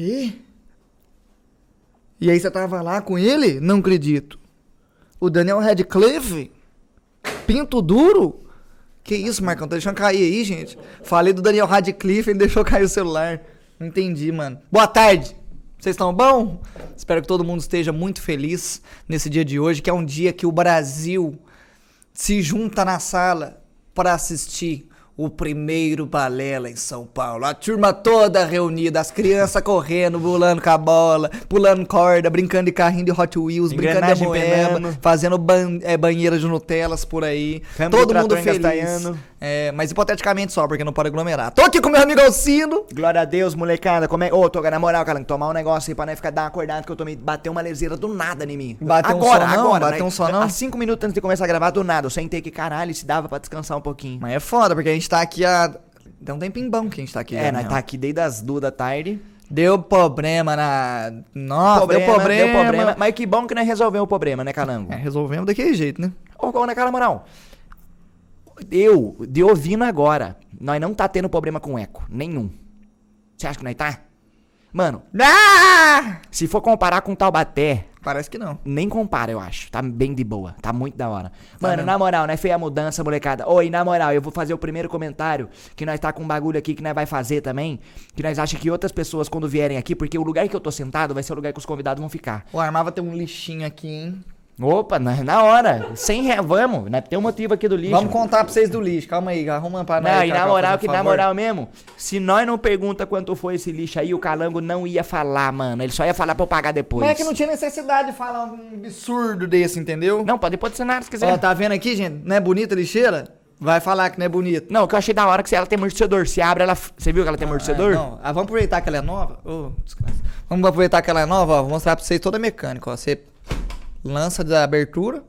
Que? E aí você tava lá com ele? Não acredito. O Daniel Radcliffe? Pinto duro? Que isso, Marcão? Tá deixando cair aí, gente. Falei do Daniel Radcliffe, ele deixou cair o celular. Entendi, mano. Boa tarde. Vocês estão bom? Espero que todo mundo esteja muito feliz nesse dia de hoje, que é um dia que o Brasil se junta na sala para assistir o primeiro balela em São Paulo. A turma toda reunida, as crianças correndo, pulando com a bola, pulando corda, brincando de carrinho de Hot Wheels, brincando de Engrenagem penando. fazendo ban é, banheira de Nutelas por aí. Câmbio Todo do mundo feliz. É, mas hipoteticamente só, porque não pode aglomerar. Tô aqui com meu amigo Alcino. Glória a Deus, molecada. Como é. Ô, Toga, na moral, cara, tomar um negócio aí pra não ficar dar uma acordada que eu tomei. Bateu uma leseira do nada em mim. Bateu um agora, agora. Bateu né? um sonão? Há cinco minutos antes de começar a gravar, do nada. Eu sentei que caralho, se dava pra descansar um pouquinho. Mas é foda, porque a gente tá aqui há. Tem um tempinho bom que a gente tá aqui. É, já, nós né? tá aqui desde as duas da tarde. Deu problema na. Nossa, deu problema. Deu problema. Mas que bom que nós resolvemos o problema, né, Calango? É, resolvemos daquele jeito, né? Ô, ô, né, cara, moral? Eu, de ouvindo agora, nós não tá tendo problema com eco. Nenhum. Você acha que nós tá? Mano, Ah! se for comparar com Taubaté, Parece que não. nem compara, eu acho. Tá bem de boa. Tá muito da hora. Mano, mesmo. na moral, nós fez a mudança, molecada. Oi, na moral, eu vou fazer o primeiro comentário. Que nós tá com um bagulho aqui que nós vai fazer também. Que nós acha que outras pessoas, quando vierem aqui, porque o lugar que eu tô sentado vai ser o lugar que os convidados vão ficar. O Armava tem um lixinho aqui, hein? Opa, na, na hora. Sem ré, vamos. Né? Tem um motivo aqui do lixo. Vamos contar pra vocês do lixo. Calma aí, arruma pra nós. Não, e na moral, que na moral mesmo, se nós não pergunta quanto foi esse lixo aí, o Calango não ia falar, mano. Ele só ia falar pra eu pagar depois. Mas é que não tinha necessidade de falar um absurdo desse, entendeu? Não, pode pôr cenário se quiser. Ó, tá vendo aqui, gente? Não é bonita a lixeira? Vai falar que não é bonita. Não, o que eu achei da hora é que se ela tem amortecedor. Se abre, ela. Você viu que ela tem amortecedor? Ah, não. Ah, vamos aproveitar que ela é nova. Ô, desgraça. vamos aproveitar que ela é nova, ó. Vou mostrar pra vocês toda a mecânica, ó. Você lança da abertura.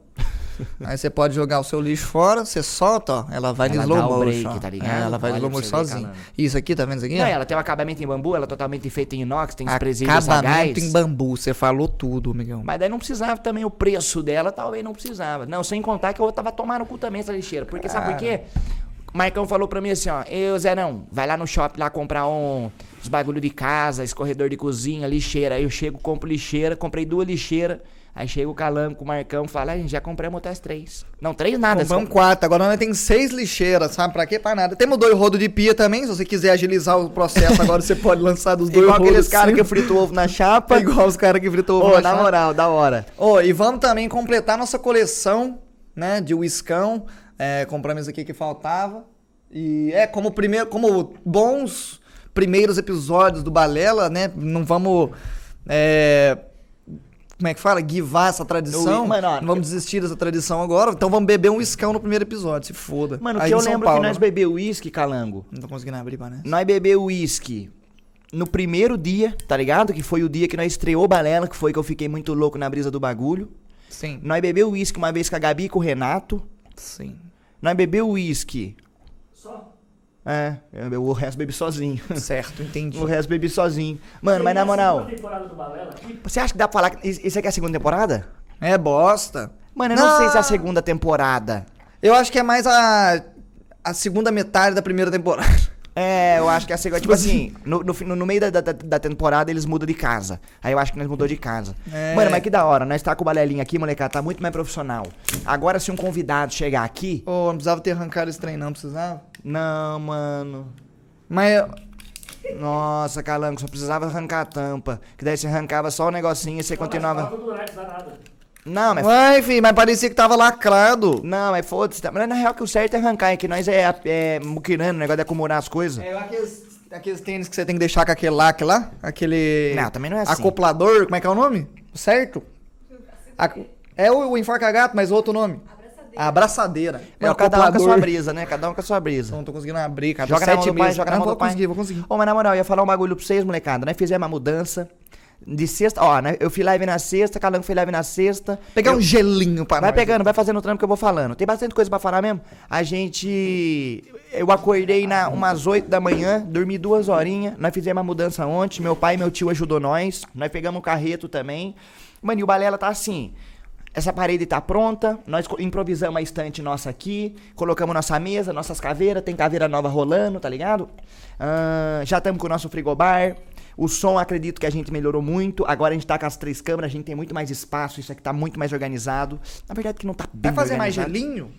aí você pode jogar o seu lixo fora, você solta, ó. Ela vai Ela slow dá o motion. break, tá ligado? É, ela vai Olha slow motion sozinha. Isso aqui, tá vendo isso aqui? Não, ó? ela tem um acabamento em bambu, ela é totalmente feita em inox, tem os presídios Acabamento em bambu, você falou tudo, Miguel. Mas daí não precisava também, o preço dela talvez não precisava. Não, sem contar que eu tava tomando cu também essa lixeira. Porque sabe por quê? O Marcão falou pra mim assim, ó, eu, Zé, não, vai lá no shopping lá comprar um, uns bagulho de casa, escorredor de cozinha, lixeira. Aí eu chego, compro lixeira, comprei duas lixeiras. Aí chega o Calango com o Marcão e fala, a gente já compramos outras três. Não, três nada. Compramos quatro, agora nós temos seis lixeiras, sabe? Pra quê? Pra nada. Temos dois rodos de pia também, se você quiser agilizar o processo, agora você pode lançar dos dois Igual rodos. aqueles caras que fritam ovo na chapa. Igual os caras que fritou Ô, ovo na chapa. moral, da hora. Ô, e vamos também completar nossa coleção, né, de uiscão. É, compramos aqui que faltava. E é como primeiro, como bons primeiros episódios do Balela, né? Não vamos é, como é que fala? Guivar essa tradição. Eu- mano, ó, não vamos desistir dessa tradição agora. Então vamos beber um uiscão no primeiro episódio, se foda. Mano, Aí que eu lembro Paulo, que nós né? bebeu uísque, Calango. Não tô conseguindo abrir, né? Nós bebeu uísque no primeiro dia, tá ligado? Que foi o dia que nós estreou Balela, que foi que eu fiquei muito louco na brisa do bagulho. Sim. Nós bebeu uísque uma vez com a Gabi e com o Renato. Sim. Nós bebeu uísque. Só? É, eu- o resto bebi sozinho. Certo, entendi. o resto bebi sozinho. Mano, mas na moral, você acha que dá pra falar que isso aqui é a segunda temporada? É bosta. Mano, eu não, sei se é a Não. segunda temporada. Eu acho que é mais a, a segunda metade da primeira temporada. É, eu acho que é a segunda. Tipo Tipo assim, no, no, fi- no meio da, da, da temporada eles mudam de casa. Aí eu acho que nós mudou de casa. É. Mano, mas que da hora. Nós tá com o balelinho aqui, molecada, tá muito mais profissional. Agora, se um convidado chegar aqui. Ô, não precisava ter arrancado esse trem, não precisava. Não, mano. Mas Nossa, Calango, só precisava arrancar a tampa. Que daí você arrancava só o negocinho e você continuava. Não, mas. Uai, filho, mas parecia que tava lacrado. Não, mas foda-se. tá- Mas na real que o certo é arrancar, é que nós é, é muquirando, o negócio de acumular as coisas. É aqueles, aqueles tênis que você tem que deixar com aquele lac lá? Aquele. Não, também não é assim. Acoplador, como é que é o nome? Certo? A- é o, o enforca-gato, mas outro nome. A abraçadeira. É o cada um com a sua brisa, né? Cada um com a sua brisa. Não tô conseguindo abrir, cara. Joga na mão do pai, joga na Não, mão vou do pai. conseguir, vou conseguir. Ô, mas na moral, eu ia falar um bagulho pra vocês, molecada. Nós fizemos uma mudança. De sexta, ó, né, eu fui live na sexta, Calango foi live na sexta. Pegar Eu- um gelinho pra Vai nós. pegando, vai fazendo o trampo que eu vou falando. Tem bastante coisa pra falar mesmo. A gente. Eu acordei na umas 8 da manhã, dormi duas horinhas. Nós fizemos uma mudança ontem. Meu pai e meu tio ajudou nós. Nós pegamos um carreto também. Mano, e o Balela tá assim. Essa parede tá pronta, nós improvisamos a estante nossa aqui, colocamos nossa mesa, nossas caveiras, tem caveira nova rolando, tá ligado? Ah, já estamos com o nosso frigobar. O som, acredito que a gente melhorou muito. Agora a gente tá com as três câmeras, a gente tem muito mais espaço, isso aqui tá muito mais organizado. Na verdade que não tá bem Vai fazer mais organizado. gelinho?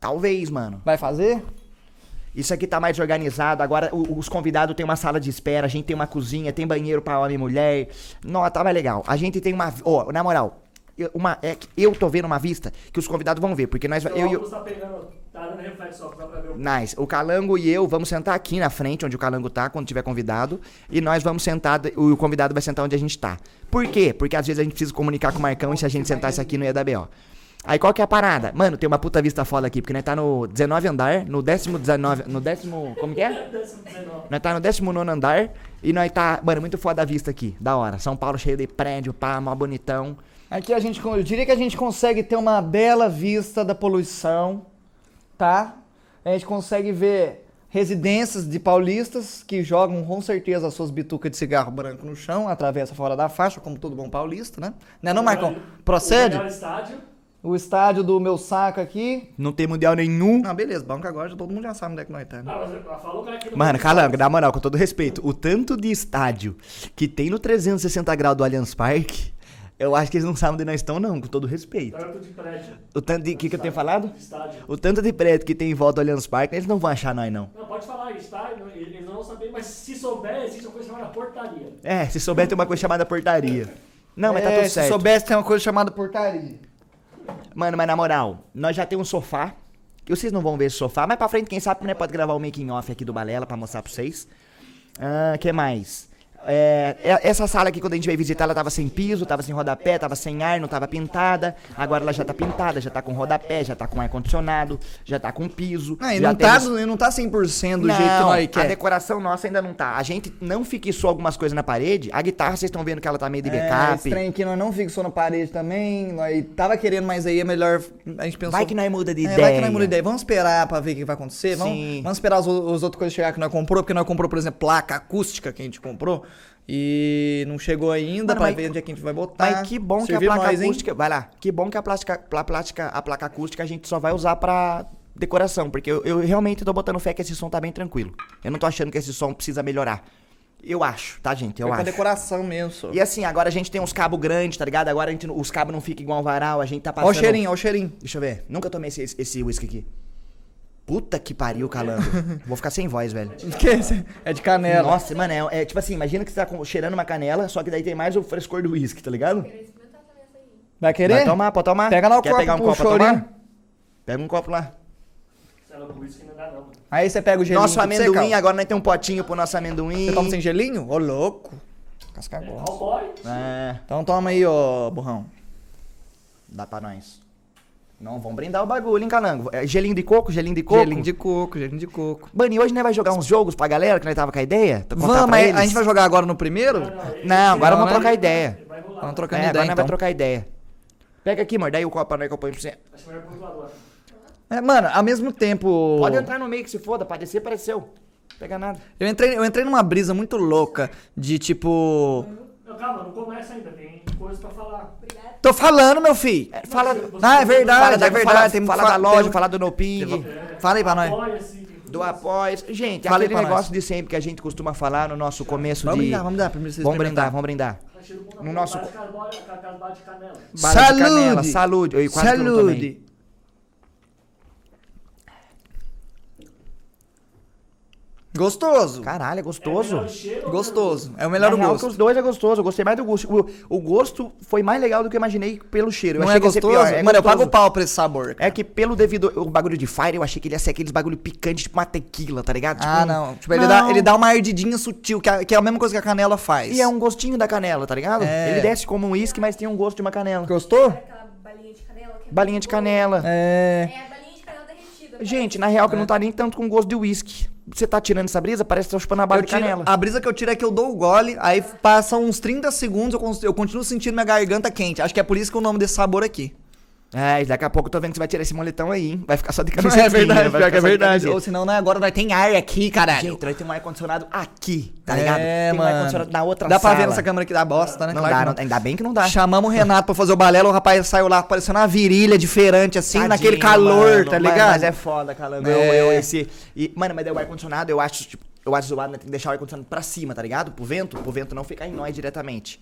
Talvez, mano. Vai fazer? Isso aqui tá mais organizado. Agora o- os convidados têm uma sala de espera, a gente tem uma cozinha, tem banheiro pra homem e mulher. Não, tá mais legal. A gente tem uma. Ó, na moral, uma, é que eu tô vendo uma vista que os convidados vão ver, porque nós. Seu Eu, e o- óculos tá pegando, tá dando reflexo, ó, dá pra ver o Nice. O Calango e eu vamos sentar aqui na frente, onde o Calango tá, quando tiver convidado. E nós vamos sentar, o convidado vai sentar onde a gente tá. Por quê? Porque às vezes a gente precisa comunicar com o Marcão e se a gente sentasse aqui não ia dar B.O. Aí qual que é a parada? Mano, tem uma puta vista foda aqui, porque nós tá no 19 andar, no décimo 19, no décimo, como que é? décimo 19. Nós tá no 19 andar e nós tá, mano, muito foda a vista aqui, da hora. São Paulo cheio de prédio, pá, mó bonitão. Aqui a gente, eu diria que a gente consegue ter uma bela vista da poluição, tá? A gente consegue ver residências de paulistas que jogam com certeza as suas bitucas de cigarro branco no chão, atravessa fora da faixa, como todo bom paulista, né? Não é não, Marcão? O Procede? melhor estádio. O estádio do meu saco aqui. Não tem mundial nenhum. Não, beleza, banco agora já todo mundo já sabe onde é que nós tá, né? Ah, Mano, Calango, na moral, com todo respeito, o tanto de estádio que tem no 360 graus do Allianz Parque, eu acho que eles não sabem onde nós estamos, não, com todo respeito. Tanto de prédio. O tanto de. O que, que eu tenho falado? Estádio. O tanto de prédio que tem em volta do Allianz Parque, eles não vão achar nós, não. Não, pode falar, estádio, eles não vão saber, mas se souber, existe uma coisa chamada portaria. É, se souber, tem uma coisa chamada portaria. Não, mas tá É, tudo Se certo. soubesse, tem uma coisa chamada portaria. Mano, mas na moral, nós já temos um sofá. Que vocês não vão ver esse sofá, mas pra frente, quem sabe, né, pode gravar o making off aqui do Balela pra mostrar pra vocês. Ah, que mais? É, é- essa sala aqui, quando a gente veio visitar, ela tava sem piso, tava sem rodapé, tava sem ar, não tava pintada. Agora ela já tá pintada, já tá com rodapé, já tá com ar-condicionado, já tá com piso. Ah, e já não tá, temos- não tá 100% do não, jeito que nós a quer. decoração nossa ainda não tá. A gente não fixou algumas coisas na parede. A guitarra, vocês estão vendo que ela tá meio de É, backup. esse trem aqui nós não fixou na parede também. Nós tava querendo, mas aí é melhor. A gente pensou. Vai que nós muda de É, ideia. Vai que nós muda de ideia. Vamos esperar pra ver o que vai acontecer. Vamos, Sim. vamos esperar as, as outras coisas chegar que nós comprou, porque nós comprou, por exemplo, placa acústica que a gente comprou. E não chegou ainda mas- ver onde é que a gente vai botar. Mas que bom que a Servir placa nós, acústica. Vai lá. Que bom que a, plástica, a, plástica, a placa acústica a gente só vai usar pra decoração. Porque eu, eu realmente tô botando fé que esse som tá bem tranquilo. Eu não tô achando que esse som precisa melhorar. Eu acho, tá, gente? Eu Foi pra acho. decoração mesmo, só. E assim, agora a gente tem uns cabos grandes, tá ligado? Agora a gente, os cabos não ficam igual um varal, a gente tá Ó passando. o cheirinho, ó o cheirinho. Deixa eu ver. Nunca tomei esse, esse whisky aqui. Puta que pariu, calango. Vou ficar sem voz, velho. Que esse? É de canela. Nossa, mano, é, é tipo assim, imagina que você tá com- cheirando uma canela, só que daí tem mais o frescor do whisky, tá ligado? Vai querer? Vai tomar, pode tomar? Pega lá o Quer copo pegar um pro copo pra chorinho. tomar? Pega um copo lá. Isso que não dá, não. mano. Aí você pega o gelinho. Nosso tudo amendoim, secado. agora nós temos um potinho pro nosso amendoim. Você toma sem gelinho? Ô, louco. Casca grossa. Cowboy. É, Então toma aí, ó, burrão. dá pra nós. Não, vamos brindar o bagulho, hein, calango? É, gelinho de coco, gelinho de coco. Gelinho de coco, gelinho de coco. Bani, hoje nós vai jogar uns jogos pra galera que nós tava com a ideia? Vamos, pra mas eles? a gente vai jogar agora no primeiro? Não, agora Não, vamos né? trocar ideia. Vai rolar. Vamos É, trocando agora ideia, nós então. vai trocar ideia. Pega aqui, amor, daí o copo pra nós que eu ponho pra você. Acho melhor pro agora. É, mano, ao mesmo tempo... Pode entrar no meio que se foda, pra descer, apareceu. Pega nada. Eu entrei, eu entrei numa brisa muito louca de tipo... Calma, não começa ainda, tem coisa pra falar. Tô falando, meu filho. É, fala, Ah, é verdade, fala, da- é verdade. Fala, tem fala fa- da loja, tem- fala do No Ping, Fala aí pra nós. Apoia-se. tem do. Após. Gente, Fala aquele negócio nós. de sempre que a gente costuma falar no nosso começo Vamos de. brindar, vamos brindar. Primeiro vocês Vamos brindar, vamos brindar. Tá No nosso- de canela. Bala de Saúde! canela, saúde. Eu quase que eu não tomei. Saúde. Gostoso. Caralho, é É gostoso. o cheiro Gostoso. É o melhor Na o real, gosto. que os dois é gostoso. Eu gostei mais do gosto. O, o gosto foi mais legal do que eu imaginei pelo cheiro. Eu Não achei é que ia ser gostoso? pior. É Mano, eu gostoso. pago pau pra esse sabor. cara. É que pelo devido o bagulho de fire, eu achei que ele ia ser aqueles bagulho picante, tipo uma tequila, tá ligado? Tipo ah, não. Tipo, ele, Não. Dá, ele dá uma ardidinha sutil, que é, que é a mesma coisa que a canela faz. E é um gostinho da canela, tá ligado? É. Ele desce como um uísque, mas tem um gosto de uma canela. Gostou? Aquela balinha de canela. Que é Balinha de canela. É. É a balinha de canela derretida. Gente, na real que não tá nem tanto com gosto de uísque. Você tá tirando essa brisa, parece que tá chupando a bala Eu de tiro- canela. a brisa que eu tiro é que eu dou o gole, aí passa uns 30 segundos, eu, eu continuo sentindo minha garganta quente. Acho que é por isso que o nome desse sabor aqui. É, daqui a pouco eu tô vendo que você vai tirar esse moletão aí, hein? Vai ficar só de camiseta. É verdade, pior que é verdade. Ou senão, né, agora nós tem ar aqui, caralho. Gente, nós temos um ar-condicionado aqui, tá É, ligado? tem um mano. ar-condicionado na outra Dá pra sala. ver nessa câmera aqui da bosta, né? Não Claro dá, que não- ainda bem que não dá. Chamamos o Renato pra fazer o balelo, o rapaz saiu lá parecendo uma virilha diferente, assim, Tadinho, naquele calor, mano, tá ligado? Mas é foda, calango. É. Eu, eu, esse. E, mano, mas daí o ar-condicionado, eu acho, tipo, eu acho zoado, né? Tem que deixar o ar-condicionado pra cima, tá ligado? Pro vento, pro vento não ficar em nós diretamente.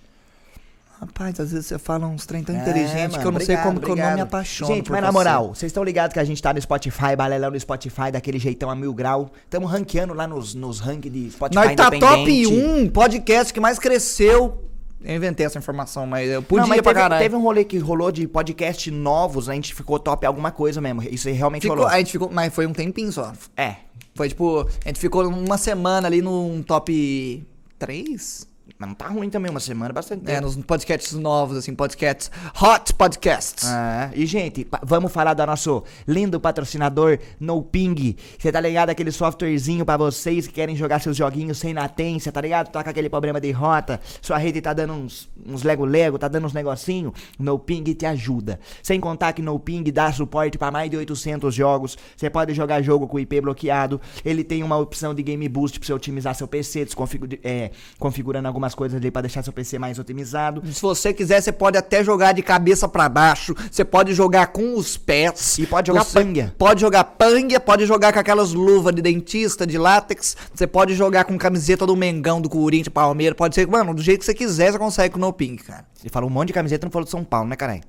Rapaz, às vezes você fala uns trem tão É, inteligente que eu não sei obrigado, como que eu não me obrigado. apaixono. Gente, por mas na você. moral, vocês estão ligados que a gente tá no Spotify, balelão no Spotify, daquele jeitão a mil grau. Tamo ranqueando lá nos, nos ranking de Spotify Nós tá top independente. 1 podcast que mais cresceu. Eu inventei essa informação, mas eu podia Não, mas pra teve, caralho. teve um rolê que rolou de podcast novos, a gente ficou top alguma coisa mesmo. Isso realmente Ficou- rolou. a gente ficou, mas foi um tempinho só. É. Foi tipo, a gente ficou uma semana ali num top 3? Mas não tá ruim também, uma semana é bastante É, nos podcasts novos, assim, podcasts. Hot podcasts. É, e gente, vamos falar do nosso lindo patrocinador No Ping. Você tá ligado? Aquele softwarezinho pra vocês que querem jogar seus joguinhos sem latência, tá ligado? Tá com aquele problema de rota, sua rede tá dando uns, uns lego-lego, tá dando uns negocinho. No Ping te ajuda. Sem contar que No Ping dá suporte pra mais de 800 jogos. Você pode jogar jogo com IP bloqueado. Ele tem uma opção de Game Boost pra você otimizar seu PC, desconfigu- é, configurando algumas coisas ali pra deixar seu PC mais otimizado. Se você quiser, você pode até jogar de cabeça pra baixo. Você pode jogar com os pés. E pode jogar panga. Pode jogar panga, pode jogar com aquelas luvas de dentista, de látex. Você pode jogar com camiseta do Mengão, do Corinthians, Palmeiras. Pode ser, mano, do jeito que você quiser, você consegue com o No Pink, cara. Você falou um monte de camiseta, não falou de São Paulo, né, caralho?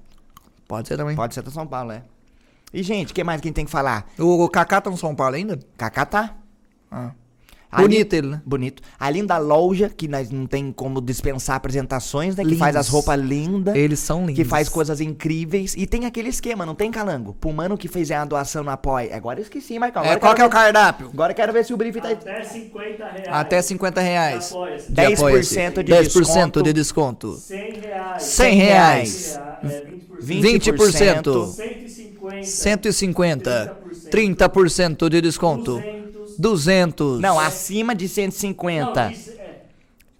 Pode ser também. Pode ser da São Paulo, é. E, gente, o que mais que a gente tem que falar? O, o Kaká tá no São Paulo ainda? Kaká tá. Ah. Ali- Bonito ele, né? Bonito. A linda loja, que nós não tem como dispensar apresentações, né? Que Lindos. faz as roupas lindas. Eles são lindos. Que faz coisas incríveis. E tem aquele esquema, não tem calango? Pro mano que fez a doação no apoio. Agora eu esqueci, Marcão. Agora É, qual quero que é o cardápio? Agora eu quero ver se o brief tá... Até 50 reais. Até 50 reais. Apoia-se. De 10% apoia-se. de 10% desconto. de desconto. 100 reais. 100 reais. É, 20%. 20%. 150. 150. 30% de desconto. 200. 200. Não, acima de Não, 150 isso é,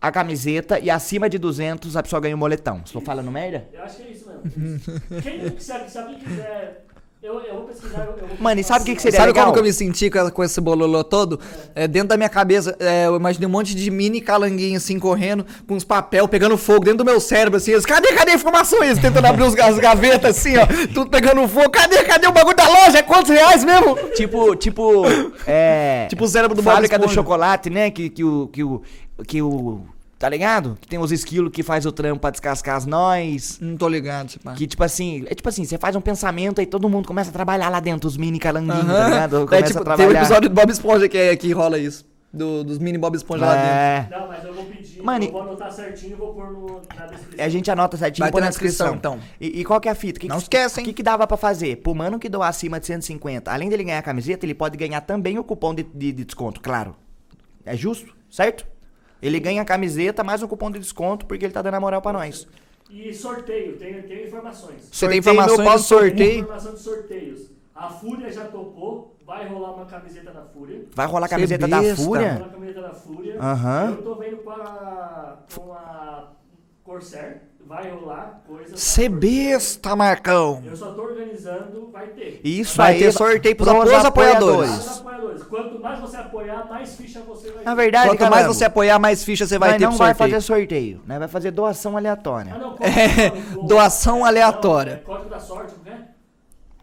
a camiseta e acima de 200 a pessoa ganha um moletão. Estou falando merda? eu acho que é isso mesmo. Quem, se, se alguém quiser, eu, eu vou pesquisar. Eu, eu vou Mano, e sabe o que que seria Sabe legal? como que eu me senti com, com esse bololô todo? É, dentro da minha cabeça, é, eu imaginei um monte de mini calanguinhos assim, correndo, com uns papel pegando fogo dentro do meu cérebro, assim. Eles, cadê, cadê a informação? Eles tentando abrir os, as gavetas, assim, ó, tudo pegando fogo. Cadê, cadê o bagulho da loja? É quantos reais mesmo? Tipo, tipo, é... Tipo o cérebro do Fábrica do chocolate, né? Que, que o, que o, que o, tá ligado? Que tem os esquilos que faz o trampo pra descascar as nós. Não tô ligado, se pá. Que tipo assim, é tipo assim, você faz um pensamento aí todo mundo começa a trabalhar lá dentro, os mini calanguinhos, tá Aham. ligado? É, Começa tipo, a tem um trabalhar. episódio do Bob Esponja que, é, que rola isso. Do- dos mini Bob Esponja lá dentro. É, Não, mas eu vou pedir. Mano, eu vou anotar certinho e vou pôr no, na descrição. a gente anota certinho Vai e põe ter na na descrição, descrição. então. E, e qual que é a fita? Que Não que, esquece, O hein? que, que dava pra fazer? Pro mano que doar acima de 150, além dele ganhar a camiseta, ele pode ganhar também o cupom de, de- de desconto, claro. É justo? Certo? Ele ganha a camiseta mais um cupom de desconto porque ele tá dando a moral pra nós. E sorteio, tenho, tenho informações. Você tem informações do sorteio? Informação de sorteios. A Fúria já topou, vai rolar uma camiseta da Fúria. Vai rolar a camiseta da besta. Vai Fúria? rolar a camiseta da Fúria. Aham. Eu tô vendo com a, com a Corsair, vai rolar coisa. Corsair. besta, Marcão. Eu só tô organizando, vai ter. Isso Vai aí ter sorteio pros pros apoiadores. apoiadores. Os apoiadores. Quanto mais você apoiar, mais ficha você vai Na ter. verdade, Quanto mais Calango, você apoiar, mais ficha você vai ter não pro vai sorteio. fazer sorteio, né? Vai fazer doação Ah, aleatória. não, É, código- doação Não, aleatória. é Código da sorte, não é?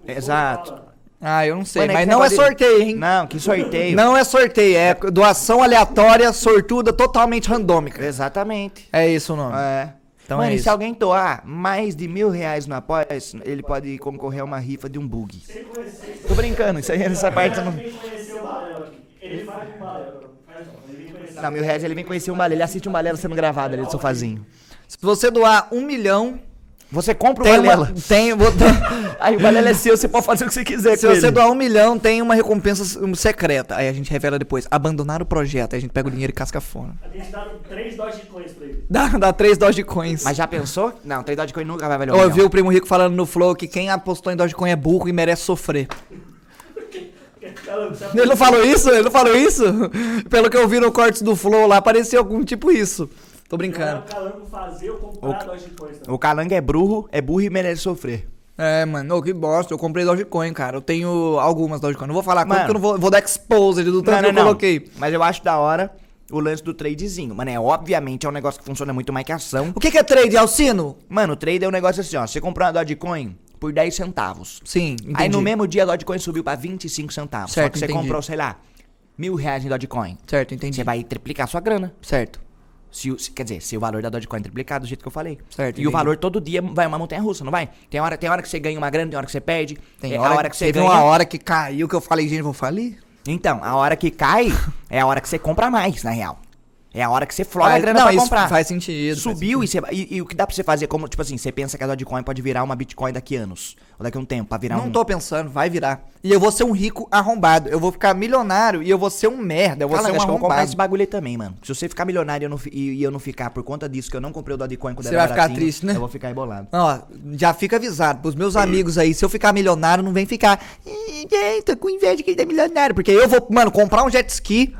O Exato. Ah, eu não sei, Mano, é mas não é de- sorteio, hein? Não, que sorteio. Não é sorteio, é doação aleatória, sortuda, totalmente randômica. Exatamente. É isso o nome. É. Então Mano, é e isso. se alguém doar mais de mil reais no apoio, ele pode concorrer a uma rifa de um bug. Sem conhecer. Tô brincando, isso aí nessa parte não. Ele vai com o. Não, mil reais ele vem conhecer um balé, ele assiste um balé sendo gravado ali do sofazinho. Se você doar um milhão, Você compra o tem uma. balela. Tem, vou- Aí o balela é seu, você pode fazer o que você quiser se com você ele. doar um milhão, tem uma recompensa secreta. Aí a gente revela depois. Abandonar o projeto. Aí a gente pega o dinheiro e casca fora. A gente dá 3 Dogecoins pra ele. Dá, dá três Dogecoins. Mas já pensou? Não, tem Dogecoin nunca vai valer um Eu milhão. ouvi o Primo Rico falando no Flow que quem apostou em Dogecoin é burro e merece sofrer. Ele não falou isso? Ele não falou isso? Pelo que eu vi no cortes do Flow lá, parecia algum tipo isso. Tô Não brincando. o Calango fazer ou comprar Dogecoin. Tá? O calango é burro, é burro e merece sofrer. É, mano, ô, que bosta. Eu comprei Dogecoin, cara. Eu tenho algumas Dogecoin. Não vou falar quanto Mano. porque eu não vou, vou dar exposed do tanto que eu coloquei. Mas eu acho da hora o lance do tradezinho. Mano, é obviamente é um negócio que funciona muito mais que ação. O que, que é trade, Alcino? Mano, o trade é um negócio assim, ó. Você comprou uma Dogecoin por 10 centavos. Sim, entendi. Aí no mesmo dia a Dogecoin subiu pra 25 centavos. Só Certo, que você entendi. comprou, sei lá, mil reais em Dogecoin. Certo, entendi. Você vai triplicar sua grana. Certo. Se, o- se- quer dizer, se o valor da Dogecoin triplicar do jeito que eu falei. Certo, E o entendi. valor todo dia vai uma montanha russa, não vai? Tem hora, tem hora que você ganha uma grana, tem hora que você perde. Tem É, hora, a hora que você teve ganha. uma hora que caiu que eu falei, gente, vou falir? Então, a hora que cai é a hora que você compra mais, na real. É a hora que você floga a grana não, pra isso comprar. faz sentido, faz Subiu e, você, e, e o que dá pra você fazer, como, tipo assim, você pensa que a Dogecoin pode virar uma Bitcoin daqui a anos. Ou daqui a um tempo, pra virar Não um... tô pensando, vai virar. E eu vou ser um rico arrombado. Eu vou ficar milionário e eu vou ser um merda. Eu vou Fala, ser um vou comprar esse arrombado. bagulho aí também, mano. Se você ficar milionário e eu não, e, e eu não ficar por conta disso, que eu não comprei o Dogecoin quando Você vai ficar triste, né? Eu vou ficar embolado. Ó, já fica avisado pros meus amigos aí, se eu ficar milionário, não vem ficar. "Ih, gente, tô com inveja que ele é milionário. Porque eu vou, mano, comprar um jet ski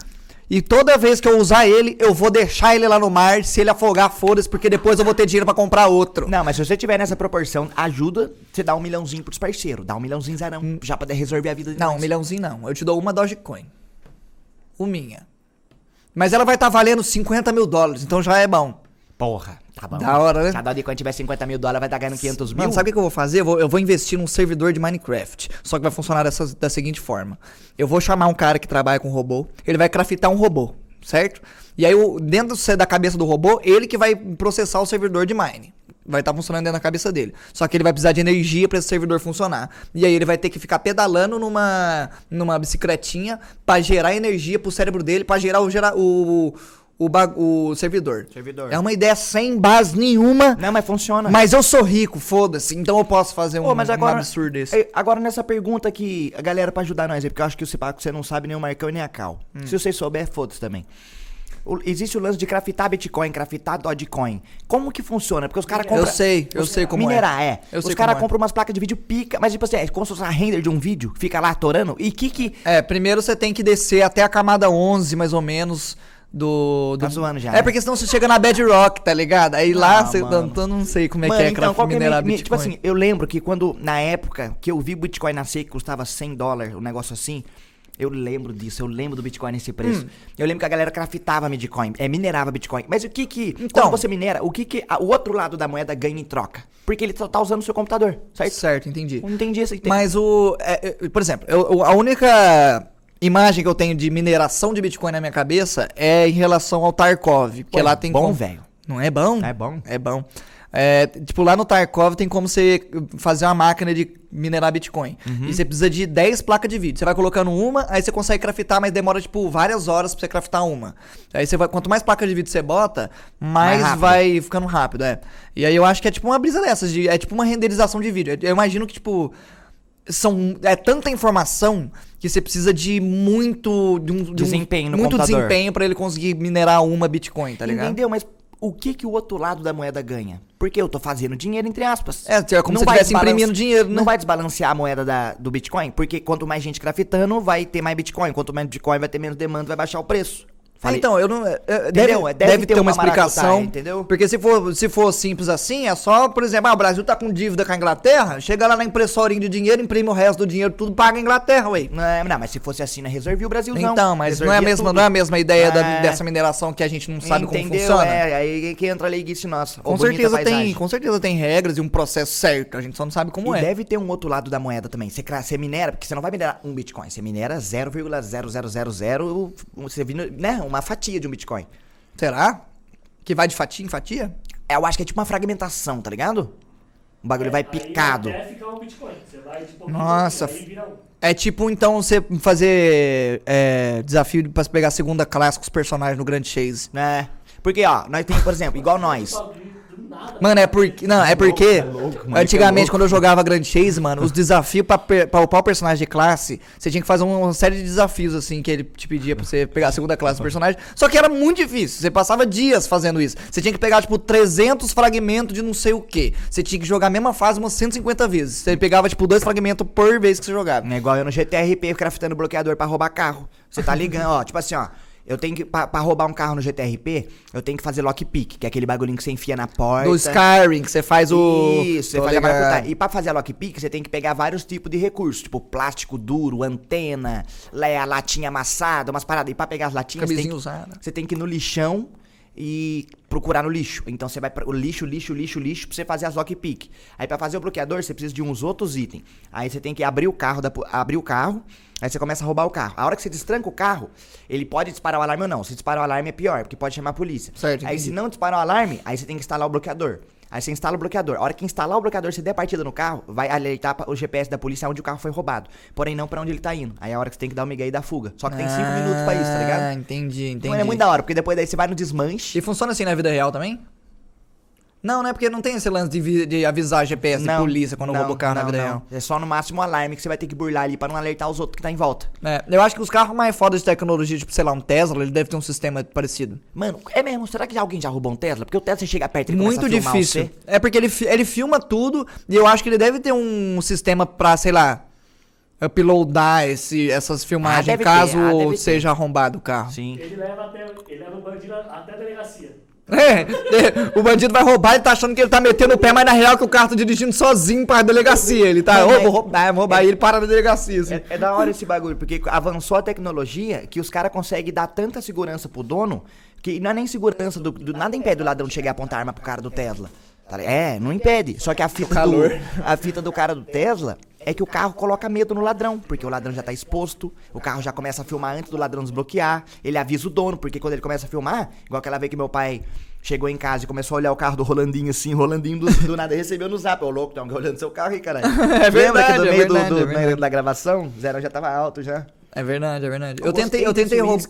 e toda vez que eu usar ele, eu vou deixar ele lá no mar. Se ele afogar, foda-se, porque depois eu vou ter dinheiro pra comprar outro. Não, mas se você tiver nessa proporção, ajuda você dar um milhãozinho pros parceiros. Dá um milhãozinho zarão, já pra resolver a vida de Não, um milhãozinho não. Eu te dou uma Dogecoin. O minha. Mas ela vai estar valendo 50 mil dólares, então já é bom. Porra, tá bom. Da hora, né? Se a Dogecoin tiver 50 mil dólares, vai estar ganhando 500 mil. Mano, sabe o que eu vou fazer? Eu vou, eu vou investir num servidor de Minecraft. Só que vai funcionar dessa, da seguinte forma: eu vou chamar um cara que trabalha com robô, ele vai craftar um robô, certo? E aí, o- dentro da cabeça do robô, ele que vai processar o servidor de mine. Vai estar funcionando dentro da cabeça dele. Só que ele vai precisar de energia para esse servidor funcionar. E aí ele vai ter que ficar pedalando numa, numa bicicletinha pra gerar energia pro cérebro dele, pra gerar o, gera, o, o, o servidor. Servidor. É uma ideia sem base nenhuma. Não, mas funciona. Mas eu sou rico, foda-se, então eu posso fazer um, mas agora, um absurdo desse. Agora nessa pergunta aqui, a galera pra ajudar nós aí, porque eu acho que o Cipaco você não sabe nem o Marcão e nem a Cal. Hum. Se você souber, foda-se também. O- existe o lance de craftar Bitcoin, craftar Dogecoin. Como que funciona? Porque os caras compram. Eu sei, eu os- sei como minerar, é. é. Eu os caras é. compram umas placas de vídeo pica, mas tipo assim, é como se fosse uma render de um vídeo, fica lá atorando. E que que. É, primeiro você tem que descer até a camada 11, mais ou menos, do... do... Tá zoando já, É, né? porque senão você chega na Bedrock, tá ligado? Aí lá Ah, você... Então eu não sei como é Mano, que é então, qual que é minerar mi- mi- Bitcoin. Tipo assim, eu lembro que quando, na época que eu vi o Bitcoin nascer, que custava 100 dólares, um negócio assim, eu lembro disso, eu lembro do Bitcoin nesse preço. Hum. Eu lembro que a galera craftava Bitcoin, é, minerava Bitcoin. Mas o que que, Então. quando você minera, o que que a- o outro lado da moeda ganha em troca? Porque ele só tá usando o seu computador, certo? Certo, entendi. Eu não entendi isso. Mas... Mas o... é, é, por exemplo, eu- a única imagem que eu tenho de mineração de Bitcoin na minha cabeça é em relação ao Tarkov. Porque Pô, lá tem bom, como- velho. Não é bom? É bom. É bom. É, tipo, lá no Tarkov tem como você fazer uma máquina de minerar Bitcoin. Uhum. E você precisa de 10 placas de vídeo. Você vai colocando uma, aí você consegue craftar, mas demora, tipo, várias horas pra você craftar uma. Aí você vai. Quanto mais placas de vídeo você bota, mais, Mais vai ficando rápido, é. E aí eu acho que é tipo uma brisa dessas, de, é tipo uma renderização de vídeo. Eu imagino que, tipo. São, é tanta informação que você precisa de muito de um, de um- Desempenho muito computador. desempenho pra ele conseguir minerar uma Bitcoin, tá ligado? Entendeu? Mas o que que o outro lado da moeda ganha? Porque eu tô fazendo dinheiro, entre aspas. É, é como Não se vai estivesse imprimindo dinheiro, né? Não vai desbalancear a moeda da- do Bitcoin, porque quanto mais gente craftando, vai ter mais Bitcoin. Quanto mais Bitcoin, vai ter menos demanda, vai baixar o preço. Ah, então, eu não. é, é, Entendeu? Deve, É, deve, deve ter uma uma explicação. entendeu? Porque se for, se for simples assim, é só, por exemplo, ah, o Brasil tá com dívida com a Inglaterra, chega lá na impressorinha de dinheiro, imprime o resto do dinheiro, tudo paga a Inglaterra, ué. Não, é- não, mas se fosse assim, na reservia o Brasil não. Então, mas não é, a mesma, tudo. não é a mesma ideia da- É. dessa mineração que a gente não sabe como Entendeu? funciona. É, aí que entra a leiguice nossa. Com certeza, tem, com certeza tem regras e um processo certo, a gente só não sabe como e é. deve ter um outro lado da moeda também. Você, você minera, porque você não vai minerar um Bitcoin, você minera 0,0000, você vira, né, uma fatia de um Bitcoin. Será? Que vai de fatia em fatia? Eu acho que é tipo uma fragmentação, tá ligado? O bagulho vai Aí picado. Até ficar um Bitcoin. Você vai de pouquinho, Nossa, aí vira um. É tipo, então, você fazer é, desafio pra pegar segunda classe com os personagens no Grande Chase. né? Porque, ó, nós tem, por exemplo, igual nós. Nada. Mano, é porque. Não, é porque. louco, mano, antigamente, que é quando eu jogava Grand Chase, mano, os desafios pra, pra upar o personagem de classe, você tinha que fazer uma série de desafios, assim, que ele te pedia pra você pegar a segunda classe do personagem. Só que era muito difícil. Você passava dias fazendo isso. Você tinha que pegar, tipo, 300 fragmentos de não sei o que. Você tinha que jogar a mesma fase umas 150 vezes. Você pegava, tipo, dois fragmentos por vez que você jogava. É igual eu no GTRP craftando bloqueador pra roubar carro. Você tá ligando, ó, tipo assim, ó. Eu tenho que, pra, pra roubar um carro no GTRP, eu tenho que fazer lockpick, que é aquele bagulhinho que você enfia na porta. Do Skyrim, que você faz o. Isso, você Tô faz a ligado. maracutaia. E pra fazer a lockpick, você tem que pegar vários tipos de recursos, tipo plástico duro, antena, a latinha amassada, umas paradas. E pra pegar as latinhas, você tem, Camisinha que, usada. você tem que ir no lixão e procurar no lixo. Então você vai para o lixo, lixo, lixo, lixo pra você fazer as lockpick. Aí pra fazer o bloqueador, você precisa de uns outros itens. Aí você tem que abrir o carro, da abrir o carro, aí você começa a roubar o carro. A hora que você destranca o carro, ele pode disparar o alarme ou não. Se disparar o alarme é pior, porque pode chamar a polícia. Certo, aí entendi. se não disparar o alarme, aí você tem que instalar o bloqueador. Aí você instala o bloqueador. A hora que instalar o bloqueador, se der partida no carro, vai alertar o GPS da polícia onde o carro foi roubado. Porém, não pra onde ele tá indo. Aí é a hora que você tem que dar o migué e dar fuga. Só que tem 5 minutos pra isso, tá Ah, ligado? entendi, entendi. Então é muito da hora, porque depois daí você vai no desmanche. E funciona assim na vida real também? Não, né? Porque não tem esse lance de, de avisar GPS de polícia quando rouba o carro na não, vida não. real. É só no máximo um alarme que você vai ter que burlar ali pra não alertar os outros que tá em volta. É, eu acho que os carros mais fodas de tecnologia, tipo, sei lá, um Tesla, ele deve ter um sistema parecido. Mano, é mesmo? Será que alguém já roubou um Tesla? Porque o Tesla chega perto e ele Muito começa a filmar difícil. você. É porque ele, ele filma tudo e eu acho que ele deve ter um sistema pra, sei lá, uploadar esse, essas filmagens ter, caso ah, deve ter. seja arrombado o carro. Sim. Ele leva, até, ele leva o bandido até a delegacia. É, é, o bandido vai roubar, ele tá achando que ele tá metendo o pé, mas na real que o carro tá dirigindo sozinho pra delegacia. Ele tá, ô, mas- vou roubar, vou roubar, e ele para na delegacia, assim. É, é da hora esse bagulho, porque avançou a tecnologia que os caras conseguem dar tanta segurança pro dono que não é nem segurança do, do- Nada impede o ladrão de chegar e apontar a arma pro cara do Tesla. Tá? É, não impede. Só que a fita, do, a fita do cara do Tesla é que o carro coloca medo no ladrão, porque o ladrão já tá exposto, o carro já começa a filmar antes do ladrão desbloquear, ele avisa o dono, porque quando ele começa a filmar, igual aquela vez que meu pai chegou em casa e começou a olhar o carro do Rolandinho assim, Rolandinho do, do nada recebeu no zap, ô louco, tem alguém olhando seu carro aí, caralho. É Lembra que verdade, no é meio do- verdade, do, é verdade. da gravação, zero já tava alto já. É verdade, é verdade. Eu, gostei tentei, eu tentei roubar.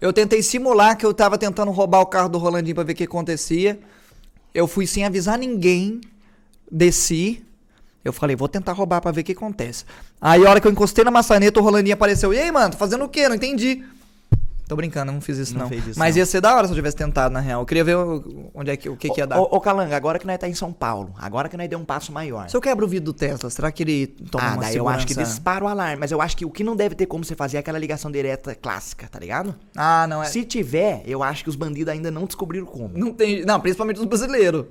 Eu tentei simular que eu tava tentando roubar o carro do Rolandinho pra ver o que acontecia. Eu fui sem avisar ninguém, desci. Eu falei, vou tentar roubar pra ver o que acontece. Aí a hora que eu encostei na maçaneta, o Rolandinho apareceu. E aí, mano, tá fazendo o quê? Não entendi. Tô brincando, eu não fiz isso Não não. isso, Mas não. ia ser da hora se eu tivesse tentado, na real. Eu queria ver onde é que, o que, que ia dar. Ô, Calanga, agora que nós tá em São Paulo, agora que nós deu um passo maior. Se eu quebro o vidro do Tesla, será que ele toma ah, uma daí eu acho que dispara o alarme, mas eu acho que o que não deve ter como você fazer é aquela ligação direta clássica, tá ligado? Ah, não é. Se tiver, eu acho que os bandidos ainda não descobriram como. Não tem. Não, principalmente os brasileiros.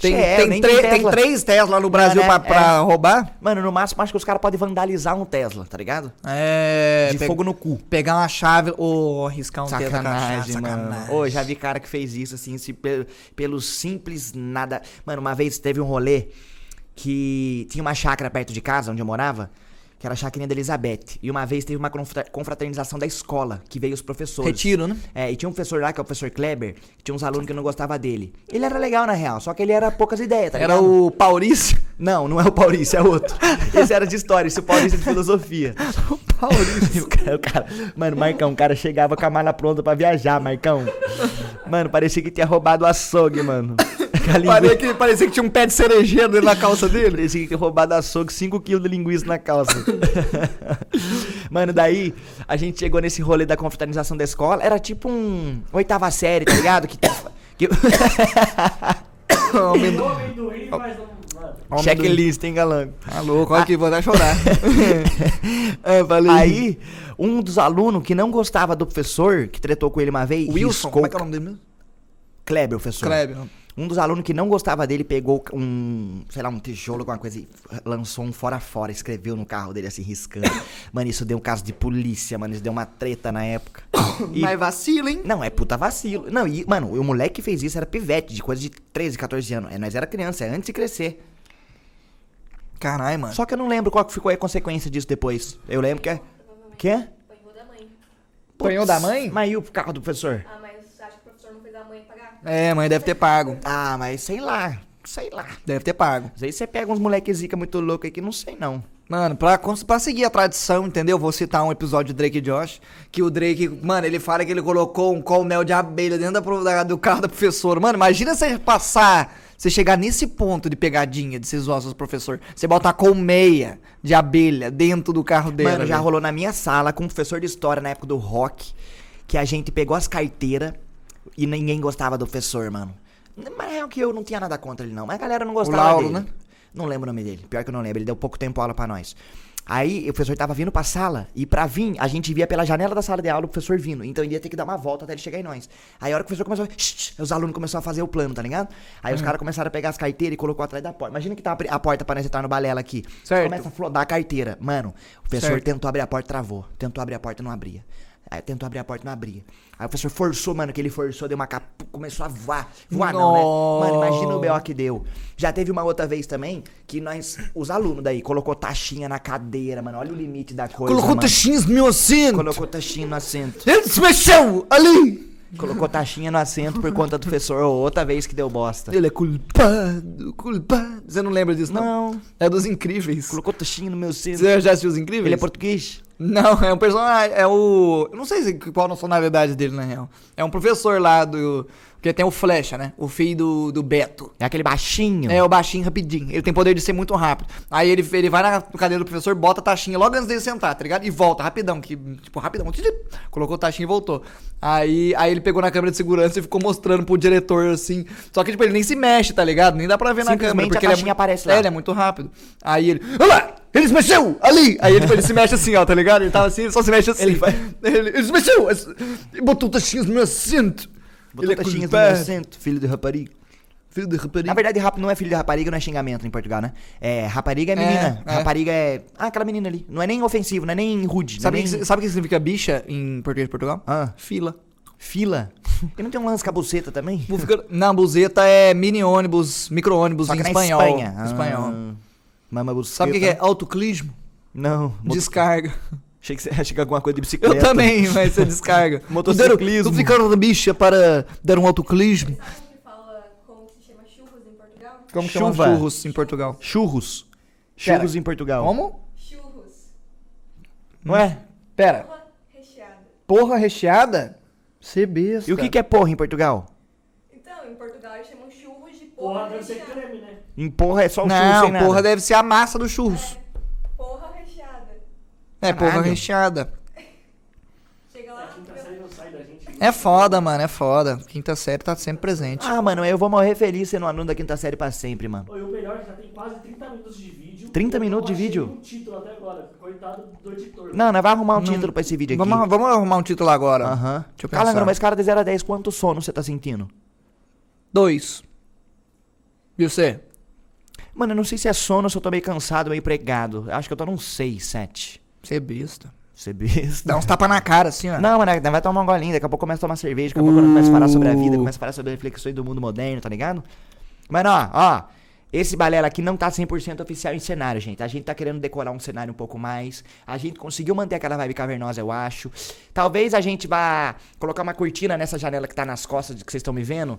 Tem, É, tem, tre- tem tem Tesla. três Tesla no Brasil É, pra, pra roubar? Mano, no máximo acho que os caras podem vandalizar um Tesla, tá ligado? É. De fogo no cu. Pegar uma chave ou arriscar um Tesla Sacanagem, chave, mano. sacanagem. Ô, já vi cara que fez isso, assim, se, pe- pelo simples nada. Mano, uma vez teve um rolê que tinha uma chácara perto de casa, onde eu morava, que era a chácara da Elizabeth. E uma vez teve uma confra- confraternização da escola, que veio os professores. Retiro, né? É, e tinha um professor lá, que é o professor Kleber, que tinha uns alunos que não gostavam dele. Ele era legal, na real, só que ele era poucas ideias, tá Era ligado? o Paurício. Não, não é o Paurício, é outro. Esse era de história, esse é o Paurício é de filosofia. o Paurício. o cara, o cara- mano, Marcão, o cara chegava com a mala pronta pra viajar, Marcão. Mano, parecia que tinha roubado o açougue, mano. Parecia que, parecia que tinha um pé de cerejeiro dentro da calça dele. Parecia que tinha roubado açougue, 5kg de linguiça na calça. Mano, daí a gente chegou nesse rolê da confraternização da escola. Era tipo um oitava série, tá ligado? Que, que... Do- Checklist, hein, galã? Tá louco, olha que vou até chorar. é. Aí, um dos alunos que não gostava do professor, que tretou com ele uma vez, Wilson, riscou como é que é o nome dele mesmo? Kleber, o professor. Kleber. Um dos alunos que não gostava dele pegou um, sei lá, um tijolo, alguma coisa, e lançou um fora fora, escreveu no carro dele assim, riscando. mano, isso deu um caso de polícia, mano, isso deu uma treta na época. E- Mas vacila, hein? Não, é puta vacilo. Não, e, mano, o moleque que fez isso era pivete, de coisa de 13, 14 anos. É, nós era criança, é antes de crescer. Caralho, mano. Só que eu não lembro qual que ficou a consequência disso depois. Eu lembro que é. Quê? Apanhou da mãe. Apanhou da mãe? Mas e o carro do professor? Ah, mas acho que o professor não fez a mãe pagar? É, mãe deve ter pago. Ah, mas sei lá. Sei lá. Deve ter pago. Às vezes você pega uns moleque zica muito louco aí que não sei não. Mano, pra, pra seguir a tradição, entendeu? Vou citar um episódio do Drake e Josh. Que o Drake, mano, ele fala que ele colocou um colmel de abelha dentro da da- do carro da professora. Mano, imagina você passar, você chegar nesse ponto de pegadinha, de se zoar seus professor. Você bota uma colmeia de abelha dentro do carro dele. Mano, já rolou na minha sala com um professor de história na época do rock, que a gente pegou as carteiras e ninguém gostava do professor, mano. Mas é que eu não tinha nada contra ele, não. Mas a galera não gostava Lauro, dele. né? Não lembro o nome dele. Pior que eu não lembro. Ele deu pouco tempo aula pra nós. Aí o professor tava vindo pra sala e pra vir, a gente via pela janela da sala de aula o professor vindo. Então ele ia ter que dar uma volta até ele chegar em nós. Aí a hora que o professor começou, shh, shh, os alunos começaram a fazer o plano, tá ligado? Aí Hum. os caras começaram a pegar as carteiras e colocou atrás da porta. Imagina que tá a porta para nós entrar no balela aqui. Certo. Começa a flodar a carteira. Mano, o professor Certo. tentou abrir a porta, travou. Tentou abrir a porta, não abria. Aí tentou abrir a porta, não abria. Aí o professor forçou, mano, que ele forçou, deu uma capa, começou a voar. Voar não, né? Mano, imagina o B.O. que deu. Já teve uma outra vez também, que nós, os alunos daí, colocou taxinha na cadeira, mano. Olha o limite da coisa, Colocou mano. taxinhas no meu assento. Colocou taxinha no assento. Ele se mexeu ali. Colocou taxinha no assento por conta do professor. Outra vez que deu bosta. Ele é culpado, culpado. Você não lembra disso, não? Não. É dos Incríveis. Colocou taxinha no meu assento. Você já assistiu os Incríveis? Ele é português? Não, é um personagem. É o. Eu não sei se- qual a nacionalidade dele, na real. É um professor lá do. Porque tem o Flecha, né? O filho do, do Beto. É aquele baixinho. É o baixinho rapidinho. Ele tem poder de ser muito rápido. Aí ele, ele vai na cadeira do professor, bota a taxinha logo antes dele sentar, tá ligado? E volta rapidão. Que, tipo, rapidão. Colocou a taxinha e voltou. Aí, aí ele pegou na câmera de segurança e ficou mostrando pro diretor assim. Só que, tipo, ele nem se mexe, tá ligado? Nem dá pra ver na câmera. Porque a ele é taxinha muito, aparece lá. É, ele é muito rápido. Aí ele. Olha lá! Ele se mexeu! Ali! Aí ele, tipo, ele se mexe assim, ó, tá ligado? Ele tava assim, ele só se mexe assim. Ele, ele, ele se mexeu! E botou taxinhas no meu assento. Botou Ele é taxinhas no culpado. meu assento, filho de rapariga. Filho de rapariga. Na verdade, rap não é filho de rapariga, não é xingamento em Portugal, né? É, rapariga é menina. É, é. Rapariga é. Ah, aquela menina ali. Não é nem ofensivo, não é nem rude. Sabe o não é que, nem... sabe o que significa bicha em português de Portugal? Ah. Fila. Fila. E não tem um lance com a buceta também? Na buzeta é mini ônibus, micro ônibus em que na espanhol. Espanha. Espanhol. Ah, Mama buceta. Sabe o que, que é autoclismo? Não. Descarga. Achei que você achei que alguma coisa de bicicleta. Eu também, mas você descarga. Motociclismo. Tu ficaram da bicha para dar um autoclismo. Sabe que fala como se chama churros em Portugal? Como churros em Portugal? Churros. Pera. Churros em Portugal. Como? Churros. Não é? Pera. Porra recheada. Porra recheada? Cê besta. E o que, que é porra em Portugal? Então, em Portugal eles chamam churros de Porra, porra deve ser creme, né? Em porra é só o churro Não, sem nada. porra deve ser a massa do churros. Recheada. É, porra Caralho. recheada. Chega lá, quinta série não sai da gente. É foda, mano, é foda. Quinta série tá sempre presente. Ah, mano, eu vou morrer feliz sendo aluno da quinta série pra sempre, mano. Oi, o melhor já tem quase 30 minutos de vídeo. 30 Eu não minutos de vídeo? um título até agora. Coitado do editor. Não, nós vamos arrumar um título pra esse vídeo aqui. Vamos, vamos arrumar um título agora. Aham. Deixa eu Calango, pensar. mas cara de 0 a 10, quanto sono você tá sentindo? Dois. E você? Mano, eu não sei se é sono ou se eu tô meio cansado, meio pregado. Eu Acho que eu tô num 6, 7. É besta. Você é besta. Dá uns tapas na cara, assim, ó. Não, mano, nós vai tomar um golinho, daqui a pouco começa a tomar cerveja, daqui a pouco começa a falar sobre a vida, começa a falar sobre reflexões do mundo moderno, tá ligado? Mano, ó, ó, esse balela aqui não tá 100% oficial em cenário, gente. A gente tá querendo decorar um cenário um pouco mais. A gente conseguiu manter aquela vibe cavernosa, eu acho. Talvez a gente vá colocar uma cortina nessa janela que tá nas costas que vocês estão me vendo.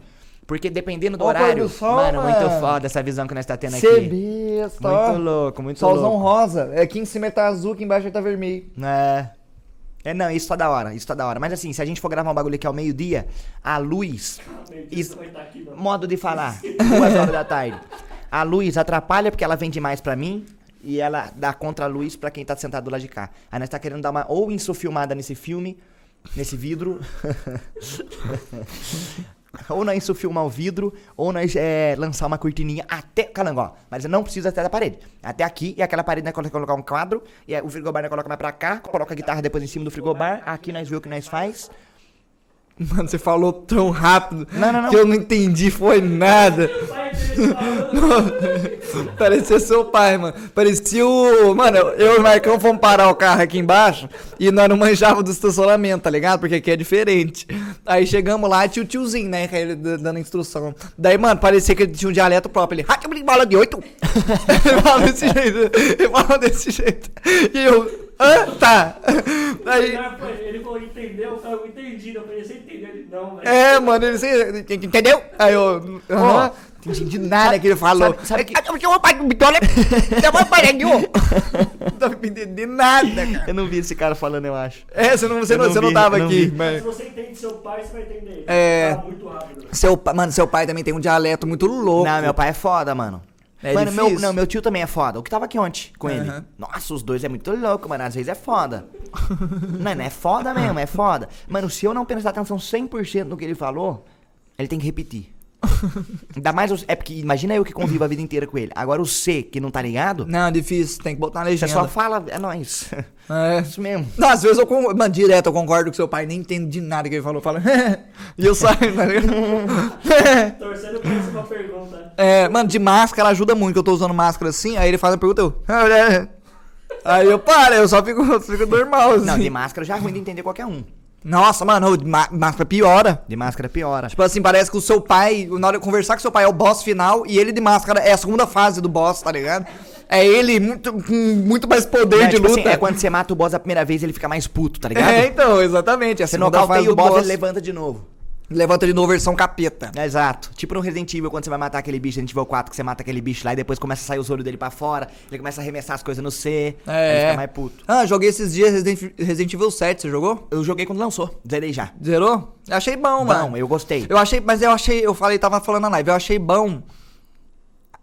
Porque dependendo do pôr horário. do sol, mano, muito mano. foda essa visão que nós tá tendo Você aqui. besta, Muito ó. louco, muito Solzão louco. rosa. É aqui em cima tá azul, aqui embaixo tá vermelho. É. É, não, isso tá da hora, isso tá da hora. Mas assim, se a gente for gravar um bagulho aqui ao meio-dia, a luz, isso, estar aqui, modo de falar, duas horas da tarde. A luz atrapalha porque ela vem demais pra mim e ela dá contra-luz pra quem tá sentado do lado de cá. Aí nós tá querendo dar uma ou insufilmada nesse filme, nesse vidro. ou nós insufilmar o vidro, ou nós é, lançar uma cortininha até. Calango, ó. Mas não precisa até da parede. Até aqui, e aquela parede nós colo- colocar um quadro, e o frigobar nós coloca mais pra cá, coloca a guitarra depois em cima do frigobar. Aqui nós vê o que nós faz. Mano, você falou tão rápido Não, não, não. que eu não entendi, foi nada. Parecia seu pai, mano. Parecia o. Mano, eu e o Marcão fomos parar o carro aqui embaixo e nós não manjávamos do estacionamento, tá ligado? Porque aqui é diferente. Aí chegamos lá e tinha o tiozinho, né? Ele dando instrução. Daí, mano, parecia que ele tinha um dialeto próprio. Ele, "Rádio, bola de oito. ele fala desse jeito. Ele fala desse jeito. E eu, hã? Tá. Aí. Ele falou, entendeu? Eu falei, entendi. Eu falei, você entendeu? Ele, não, velho. É, mano, ele sei- entendeu? Aí eu. aham, Entendi de nada que ele falou. sabe- sabe que- Ah. Não dá pra entender nada, cara. Eu não vi esse cara falando, eu acho. É, você não, você não, não você não tava não aqui. vi. mas- Se você entende seu pai, você vai entender. É. Fala muito rápido. Seu, mano, seu pai também tem um dialeto muito louco. Não, meu pai é foda, mano. É mano, meu, não, meu tio também é foda. O que tava aqui ontem com ele. Aham. Nossa, os dois é muito louco, mano. Às vezes é foda. Mano, é foda mesmo, é foda. Mano, se eu não prestar atenção 100% no que ele falou, ele tem que repetir. Ainda mais os, É porque imagina eu que convivo a vida inteira com ele. Agora o C, que não tá ligado, Não, é difícil, tem que botar na você legenda. só fala, é nóis. É. Isso mesmo. Não, às vezes eu concordo, mano, direto eu concordo com seu pai, nem entendo de nada que ele falou. Fala, e eu saio, tá ligado? Torcendo pra isso uma pergunta. É, mano, de máscara ajuda muito, que eu tô usando máscara assim, aí ele faz a pergunta, eu. Aí eu paro, eu só fico, fico normal, assim. Não, de máscara já é ruim de entender qualquer um. Nossa, mano, de má- máscara piora. De máscara piora. Tipo assim, parece que o seu pai, na hora de conversar com seu pai é o boss final e ele de máscara é a segunda fase do boss, tá ligado? É ele muito, com muito mais poder É, de tipo luta. assim, é quando você mata o boss a primeira vez, ele fica mais puto, tá ligado? É, então, exatamente. É a Você nocauteia o boss, boss. ele levanta de novo. Levanta de novo versão capeta. É, Exato. Tipo no Resident Evil, quando você vai matar aquele bicho, Resident Evil 4, que você mata aquele bicho lá e depois começa a sair os olhos dele pra fora, ele começa a arremessar as coisas no C, aí ele É. fica mais puto. Ah, joguei esses dias Resident, Resident Evil 7, você jogou? Eu joguei quando lançou, zerei já. Zerou? Eu achei bom, mano. Bom, eu gostei. Eu achei, mas eu achei, eu falei, tava falando na live, eu achei bom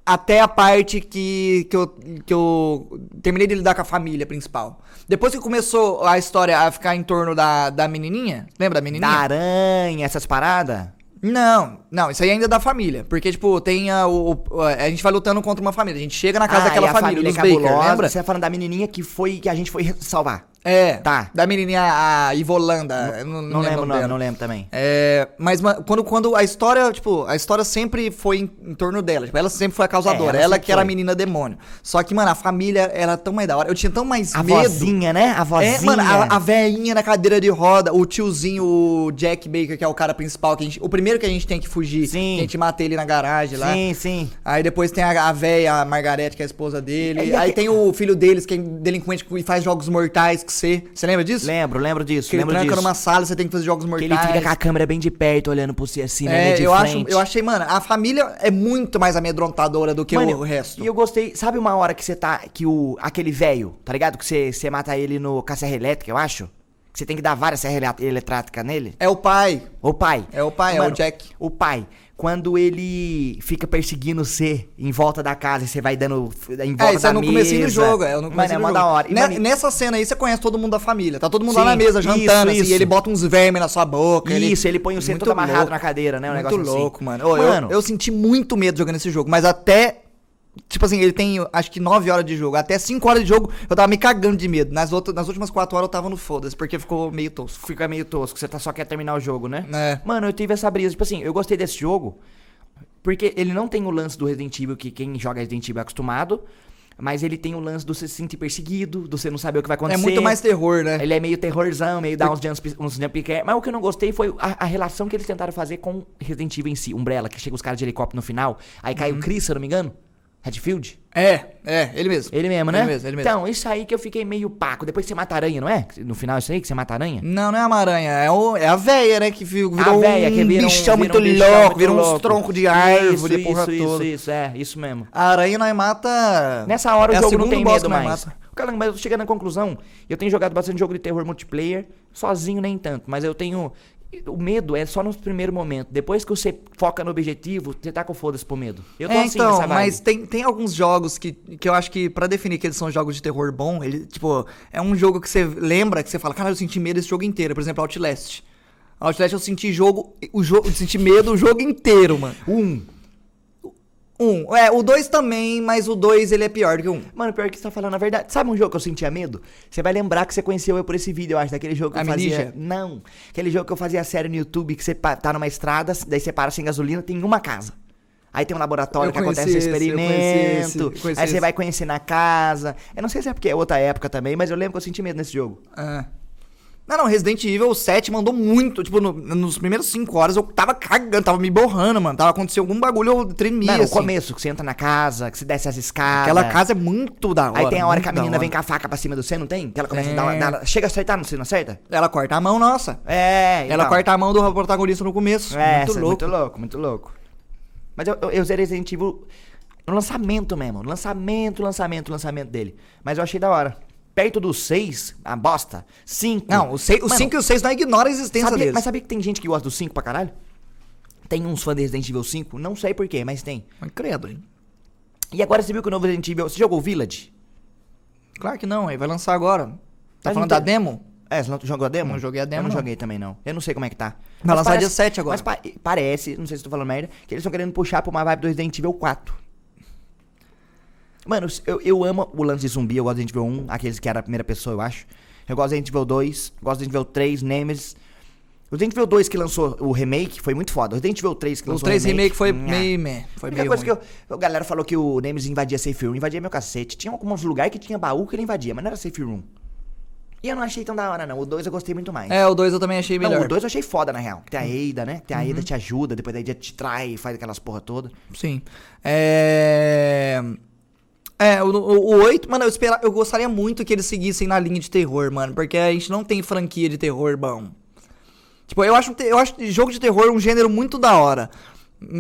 até a parte que, que, eu, que eu terminei de lidar com a família principal. Depois que começou a história a ficar em torno da, da menininha, lembra da Da menininha? aranha, essas paradas. Não, não, isso aí ainda é da família. Porque, tipo, tem a, o, a gente vai lutando contra uma família. A gente chega na casa Ah, daquela e a família, família dos Baker, cabulosa. lembra? Você tá falando da menininha que foi, que a gente foi salvar. É, Tá. da menininha, a Ivolanda. eu não, Não, lembro lembro, não, não lembro também. É, mas ma- quando, quando a história, tipo, a história sempre foi em, em torno dela. Tipo, ela sempre foi a causadora. É, ela ela que era a foi. menina demônio. Só que, mano, a família era tão mais da hora. Eu tinha tão mais A medo. vozinha, né? A vozinha. É, mano, a, a velhinha na cadeira de roda, o tiozinho, o Jack Baker, que é o cara principal, que a gente, o primeiro que a gente tem que fugir, Sim. que a gente mata ele na garagem lá. Sim, sim. Aí depois tem a, a véia, a Margarete, que é a esposa dele. É, Aí tem o filho deles, que é delinquente e faz jogos mortais que você. Você lembra disso? Lembro, lembro disso, Que ele lembro tranca disso. numa sala, você tem que fazer jogos Que mortais. ele fica com a câmera bem de perto, olhando por si assim, né? É, de eu, acho, eu achei, mano, a família é muito mais amedrontadora do que Mano, o resto. E eu gostei, sabe uma hora que você tá. Que o. aquele velho, tá ligado? Que você, você mata ele no com a serra elétrica, eu acho. Que você tem que dar várias serras elé- eletráticas nele. É o pai. O pai. É o pai, é o Jack. O pai. Quando ele fica perseguindo você em volta da casa e você vai dando em volta É, isso da é no mesa. comecinho do jogo, é no Mano, é jogo. da hora. E, mano, Nessa cena aí você conhece todo mundo da família. Tá todo mundo Sim, lá na mesa jantando, isso, assim, isso. e ele bota uns vermes na sua boca. Isso, ele põe o centro todo amarrado louco. na cadeira, né? Um muito negócio assim. louco, mano. Ô, eu- Mano. Eu, senti muito medo jogando esse jogo, mas até. Tipo assim, ele tem acho que 9 horas de jogo. Até 5 horas de jogo eu tava me cagando de medo. Nas, outras, nas últimas 4 horas eu tava no foda-se, porque ficou meio tosco. Fica meio tosco, você tá, só quer terminar o jogo, né? É. Mano, eu tive essa brisa. Tipo assim, eu gostei desse jogo. Porque ele não tem o lance do Resident Evil que quem joga Resident Evil é acostumado. Mas ele tem o lance do você se sentir perseguido, do você não saber o que vai É acontecer. muito mais terror, né? Ele é meio terrorzão, meio dá uns jump, uns jump scare. Mas o que eu não gostei foi a, a relação que eles tentaram fazer com Resident Evil em si. Umbrella, que chega os caras de helicóptero no final. Aí cai Uhum. o Chris, se eu não me engano. Redfield. É, é, ele mesmo. Ele mesmo, né? Ele mesmo, ele mesmo. Então, isso aí que eu fiquei meio paco. Depois você mata aranha, não é? No final, isso aí que você mata aranha? Não, não é a Maranha, é, o, é a véia, né? Que vi- virou a véia que um vira um, bichão muito um bichão louco, uns troncos de árvore, isso, porra isso, toda. Isso, isso, é, isso mesmo. A aranha nós mata. Nessa hora é o jogo não tem medo que mais. mata. Caramba, mas eu tô chegando na conclusão. Eu tenho jogado bastante jogo de terror multiplayer, sozinho nem tanto, mas eu tenho. O medo é só no primeiro momento. Depois que você foca no objetivo, você tá com foda-se pro medo. Eu tô é, assim então, mas tem, tem alguns jogos que, que eu acho que pra definir que eles são jogos de terror bom, ele, tipo, é um jogo que você lembra, que você fala, cara, eu senti medo esse jogo inteiro. Por exemplo, Outlast. Outlast eu senti jogo, o jogo, eu senti medo o jogo inteiro, mano. Um. Um, é, o dois também, mas o dois ele é pior que o um. Mano, pior que você tá falando a verdade. Sabe um jogo que eu sentia medo? Você vai lembrar que você conheceu eu por esse vídeo, eu acho, daquele jogo que eu fazia. Não. Aquele jogo que eu fazia série no YouTube, que você tá numa estrada, daí você para sem gasolina, tem uma casa. Aí tem um laboratório Eu que acontece o esse, conheci experimento. esse, conheci aí você esse. vai conhecer na casa. Eu não sei se é porque é outra época também, mas eu lembro que eu senti medo nesse jogo. É. Não, não, Resident Evil 7 mandou muito. Tipo, no- nos primeiros 5 horas eu tava cagando, tava me borrando, mano. Tava acontecendo algum bagulho, eu tremia. Não, o assim. começo, que você entra na casa, que você desce as escadas. Aquela casa é muito da hora. Aí tem a hora que a menina vem com a faca pra cima do você, não tem? Que ela começa Tem. a dar, dar- Chega a acertar, não você não acerta? Ela corta a mão, nossa. É, Ela então. corta a mão do protagonista no começo. É, muito cê- louco. muito louco, muito louco. Mas eu, eu, eu zerei Resident Evil no lançamento mesmo. Lançamento, lançamento, lançamento dele. Mas eu achei da hora. Perto do 6, a bosta. 5. Não, o 5 Mano, e o 6 não ignora a existência sabia, deles. Mas sabia que tem gente que gosta do 5 pra caralho? Tem uns fãs de Resident Evil 5? Não sei porquê, mas tem. Mas credo, hein? E agora você viu que o novo Resident Evil. Você jogou o Village? Claro que não, aí vai lançar agora. Tá Mas falando não da tem- demo? É, você não jogou a demo? Não joguei a demo, Eu não, não. joguei também, não. Eu não sei como é que tá. Vai lançar dia 7 agora. Mas pa- parece, não sei se tô falando merda, que eles estão querendo puxar pra uma vibe do Resident Evil 4. Mano, eu, eu amo o lance de zumbi, eu gosto do Resident Evil 1, aqueles que era a primeira pessoa, eu acho. Eu gosto do Resident Evil 2, gosto do Resident Evil 3, Nemesis. O Resident Evil 2 que lançou o remake foi muito foda. O Resident Evil 3 que O lançou 3 remake foi nha. meio meh. Foi A meio única coisa ruim. que eu, a galera falou que o Nemesis invadia safe room, invadia meu cacete. Tinha alguns lugares que tinha baú que ele invadia, mas não era safe room. E eu não achei tão da hora, não. O 2 eu gostei muito mais. É, o 2 eu também achei melhor. Uhum. Não, o 2 eu achei foda, na real. Tem a Eida, né? Tem a Eida te ajuda, depois a Eida te trai, faz aquelas porra toda. Sim. É. É, o, o, o 8, mano, eu, espera, eu gostaria muito que eles seguissem na linha de terror, mano. Porque a gente não tem franquia de terror bom. Tipo, eu acho, eu acho jogo de terror um gênero muito da hora.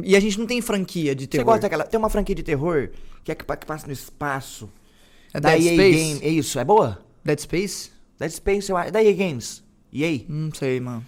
E a gente não tem franquia de Você terror. gosta daquela. Tem uma franquia de terror que é que, que passa no espaço. É da Dead EA Space? Game. É isso, é boa? Dead Space? Dead Space, eu acho. Da EA Games. EA? Não sei, mano.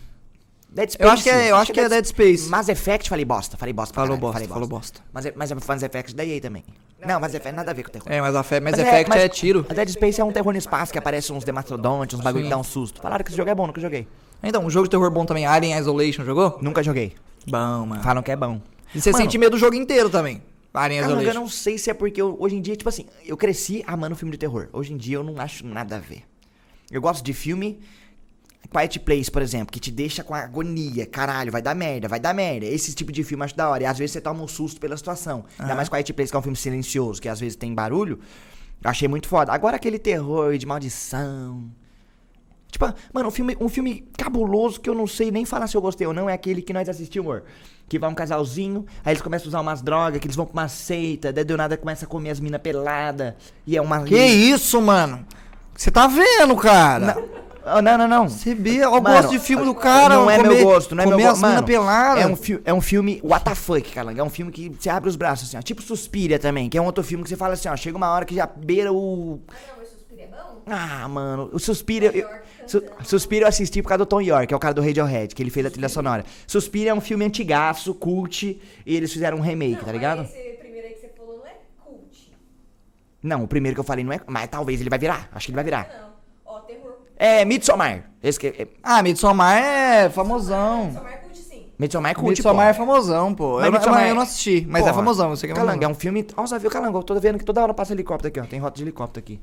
Dead Space. Eu acho que é, eu acho que é Dead Space. Mass Effect, falei bosta. Falei bosta. Falou caralho, bosta, falei falou bosta. Mas, é- mas é Mass Effect da EA também. Não, Mass Effect nada a ver com terror. É, mas a Fe- Mass Mas Effect mas é, tiro. A Dead Space é um terror no espaço que aparece uns demastodontes, uns bagulho que dá um susto. Falaram que esse jogo é bom, nunca joguei. Então, um jogo de terror bom também, Alien Isolation, jogou? Nunca joguei. Bom, mano. Falam que é bom. E você Mano, sente medo do jogo inteiro também. Alien Caramba, eu Isolation. não sei se é porque eu- hoje em dia, tipo assim, eu cresci amando filme de terror. Hoje em dia eu não acho nada a ver. Eu gosto de filme. Quiet Place, por exemplo, que te deixa com agonia. Caralho, vai dar merda, vai dar merda. Esse tipo de filme acho da hora. E às vezes você toma um susto pela situação. Ainda Aham. mais Quiet Place, que é um filme silencioso, que às vezes tem barulho. Eu achei muito foda. Agora aquele terror de maldição. Tipo, mano, um filme, um filme cabuloso que eu não sei nem falar se eu gostei ou não é aquele que nós assistimos, amor. Que vai um casalzinho, aí eles começam a usar umas drogas, que eles vão pra uma seita, daí do nada começa a comer as minas peladas. E é uma. Que isso, mano? Você tá vendo, cara? Oh, não, não, não. Você vê, eu Mano, gosto de filme do cara. Não é comer, meu gosto, não é meu gosto. Mano, pelada. é um, fi- é um filme what the fuck, Calanga. É um filme que você abre os braços assim, ó. Tipo Suspiria também, que é um outro filme que você fala assim, ó. Chega uma hora que já beira o. Ah, não, mas Suspiro é bom? Ah, mano, o Suspiria. eu- York Su-. Suspiria eu assisti por causa do Tom York, que é o cara do Radiohead, que ele fez a trilha sonora. Suspiria é um filme antigaço, cult, e eles fizeram um remake, não, tá ligado? Mas esse primeiro aí que você falou não é cult. Não, o primeiro que eu falei não é. Mas talvez ele vai virar. Acho que ele vai virar. Não. Ó. É Midsommar. Esse que é, Ah, Midsommar é famosão. Só marca cult sim. Midsommar é cult, Midsommar pô. é famosão, pô. Mas Eu, não- Midsommar eu é- não assisti, mas é Porra, famosão. Eu sei que é Calango, é famosão. um filme. Nossa, viu, Calango? Eu tô vendo que toda hora passa helicóptero aqui, ó. Tem rota de helicóptero aqui.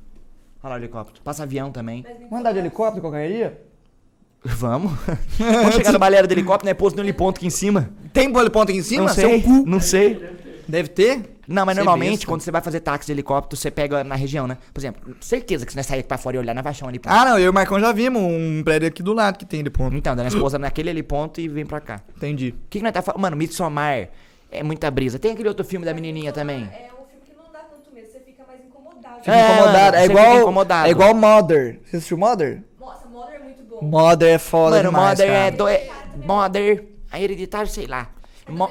Olha lá o helicóptero. Passa avião também. Mas Vamos andar de helicóptero qualquer dia? Vamos. Vamos chegar no balera do helicóptero, né? Pouso no heliponto aqui em cima. Tem poliponto aqui em cima? não Seu sei. cu. Não sei. Deve ter? Não, mas Você normalmente, besta. quando você vai fazer táxi de helicóptero, você pega na região, né? Por exemplo, certeza que se nós sair pra fora e olhar, nós vai achar um heliponto. Ah, não, eu e o Marcão já vimos um prédio aqui do lado que tem heliponto. Então, da minha esposa naquele heliponto e vem pra cá. Entendi. O que, que nós tá falando? Mano, Midsommar é muita brisa. Tem aquele outro filme da menininha também. É um filme que não dá tanto medo, você fica mais incomodado. Fica É, incomodado. é você igual. incomodado. É igual Mother. Você assistiu Mother? Nossa, Mother é muito bom. Mother é foda Mano, demais, Mother cara. é, do... é. Mother. A hereditário, sei lá. Mo-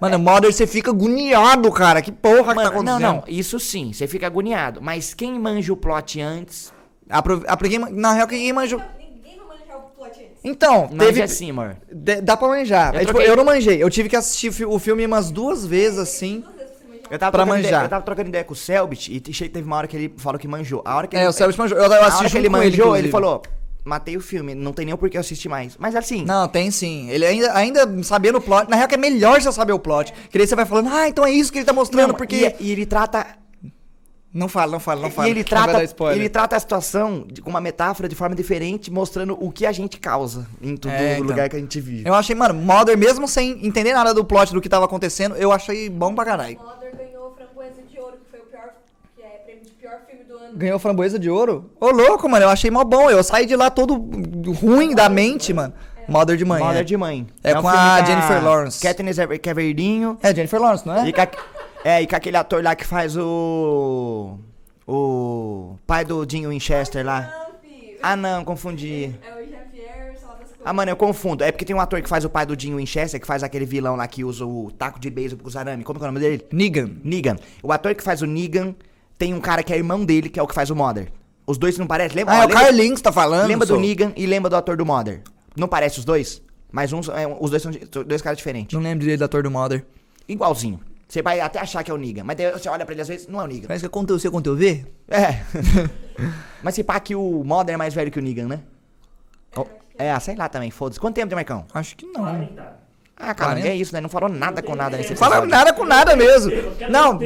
Mano, Mother você fica agoniado, cara. Que porra que tá Mano, acontecendo? não, não, isso sim, você fica agoniado. Mas quem manja o plot antes, Apro- a- quem- na real, quem manjou. Ninguém vai manejar o plot antes. Então, manja teve. assim, amor. de- dá pra manjar. Eu É, tipo, eu não manjei. Eu tive que assistir o fi- o filme umas duas vezes assim. Duas vezes pra você manjar. Eu tava, Pra manjar. Ideia, eu tava trocando ideia com o Selbit e teve uma hora que ele falou que manjou. A hora que É, ele, o Selbit manjou. Eu, eu a assisti hora que ele ele, manjou, ele, inclusive. falou: matei o filme, não tem nem o porquê eu assistir mais. Mas assim, Não, tem sim. Ele ainda, ainda sabendo o plot. Na real, que é melhor você saber o plot. Que daí você vai falando, ah, então é isso que ele tá mostrando, não, porque. e, e ele trata. Não fala, não fala, não fala. e ele trata, ele trata a situação de- com uma metáfora de forma diferente, mostrando o que a gente causa em todo É, então. lugar que a gente vive. Eu achei, mano, Mother, mesmo sem entender nada do plot do que tava acontecendo, eu achei bom pra caralho. Mother ganhou Framboesa de Ouro, que foi o pior, que é prêmio de pior filme do ano. Ganhou framboesa de ouro? Ô, louco, mano, eu achei mó bom. Eu saí de lá todo ruim da mente, mano. Mother de manhã. Mother de mãe. É um com a Jennifer Lawrence. Katniss Ever- que é verdinho. É Jennifer Lawrence, não é? E é, e com aquele ator lá que faz o. O pai do Dinho Winchester lá. Não, filho. Ah, não, confundi. É o Javier Ah, mano, eu confundo. É porque tem um ator que faz o pai do Jim Winchester, que faz aquele vilão lá que usa o taco de beisebol com os arame. Como que é o nome dele? Negan. Negan. O ator que faz o Negan tem um cara que é irmão dele, que é o que faz o Mother. Os dois não parecem? Lembra? Ah, ó, é o lembra, Carlinhos que tá falando. lembra do só. Negan e lembra do ator do Mother. Não parece os dois? Mas uns, é, os dois são dois caras diferentes. Não lembro direito da ator do Mother. Igualzinho. Você vai até achar que é o Negan. Mas daí você olha pra ele às vezes, não é o Negan. Parece que é conteúdo C, conteúdo V? É. Mas se pá que o Mother é mais velho que o Negan, né? Oh, É, sei lá também, foda-se. Quanto tempo tem, Marcão? Acho que não. 40. Ah, cara, é isso, né? Não falou nada com nada nesse episódio. nada com nada mesmo. Não,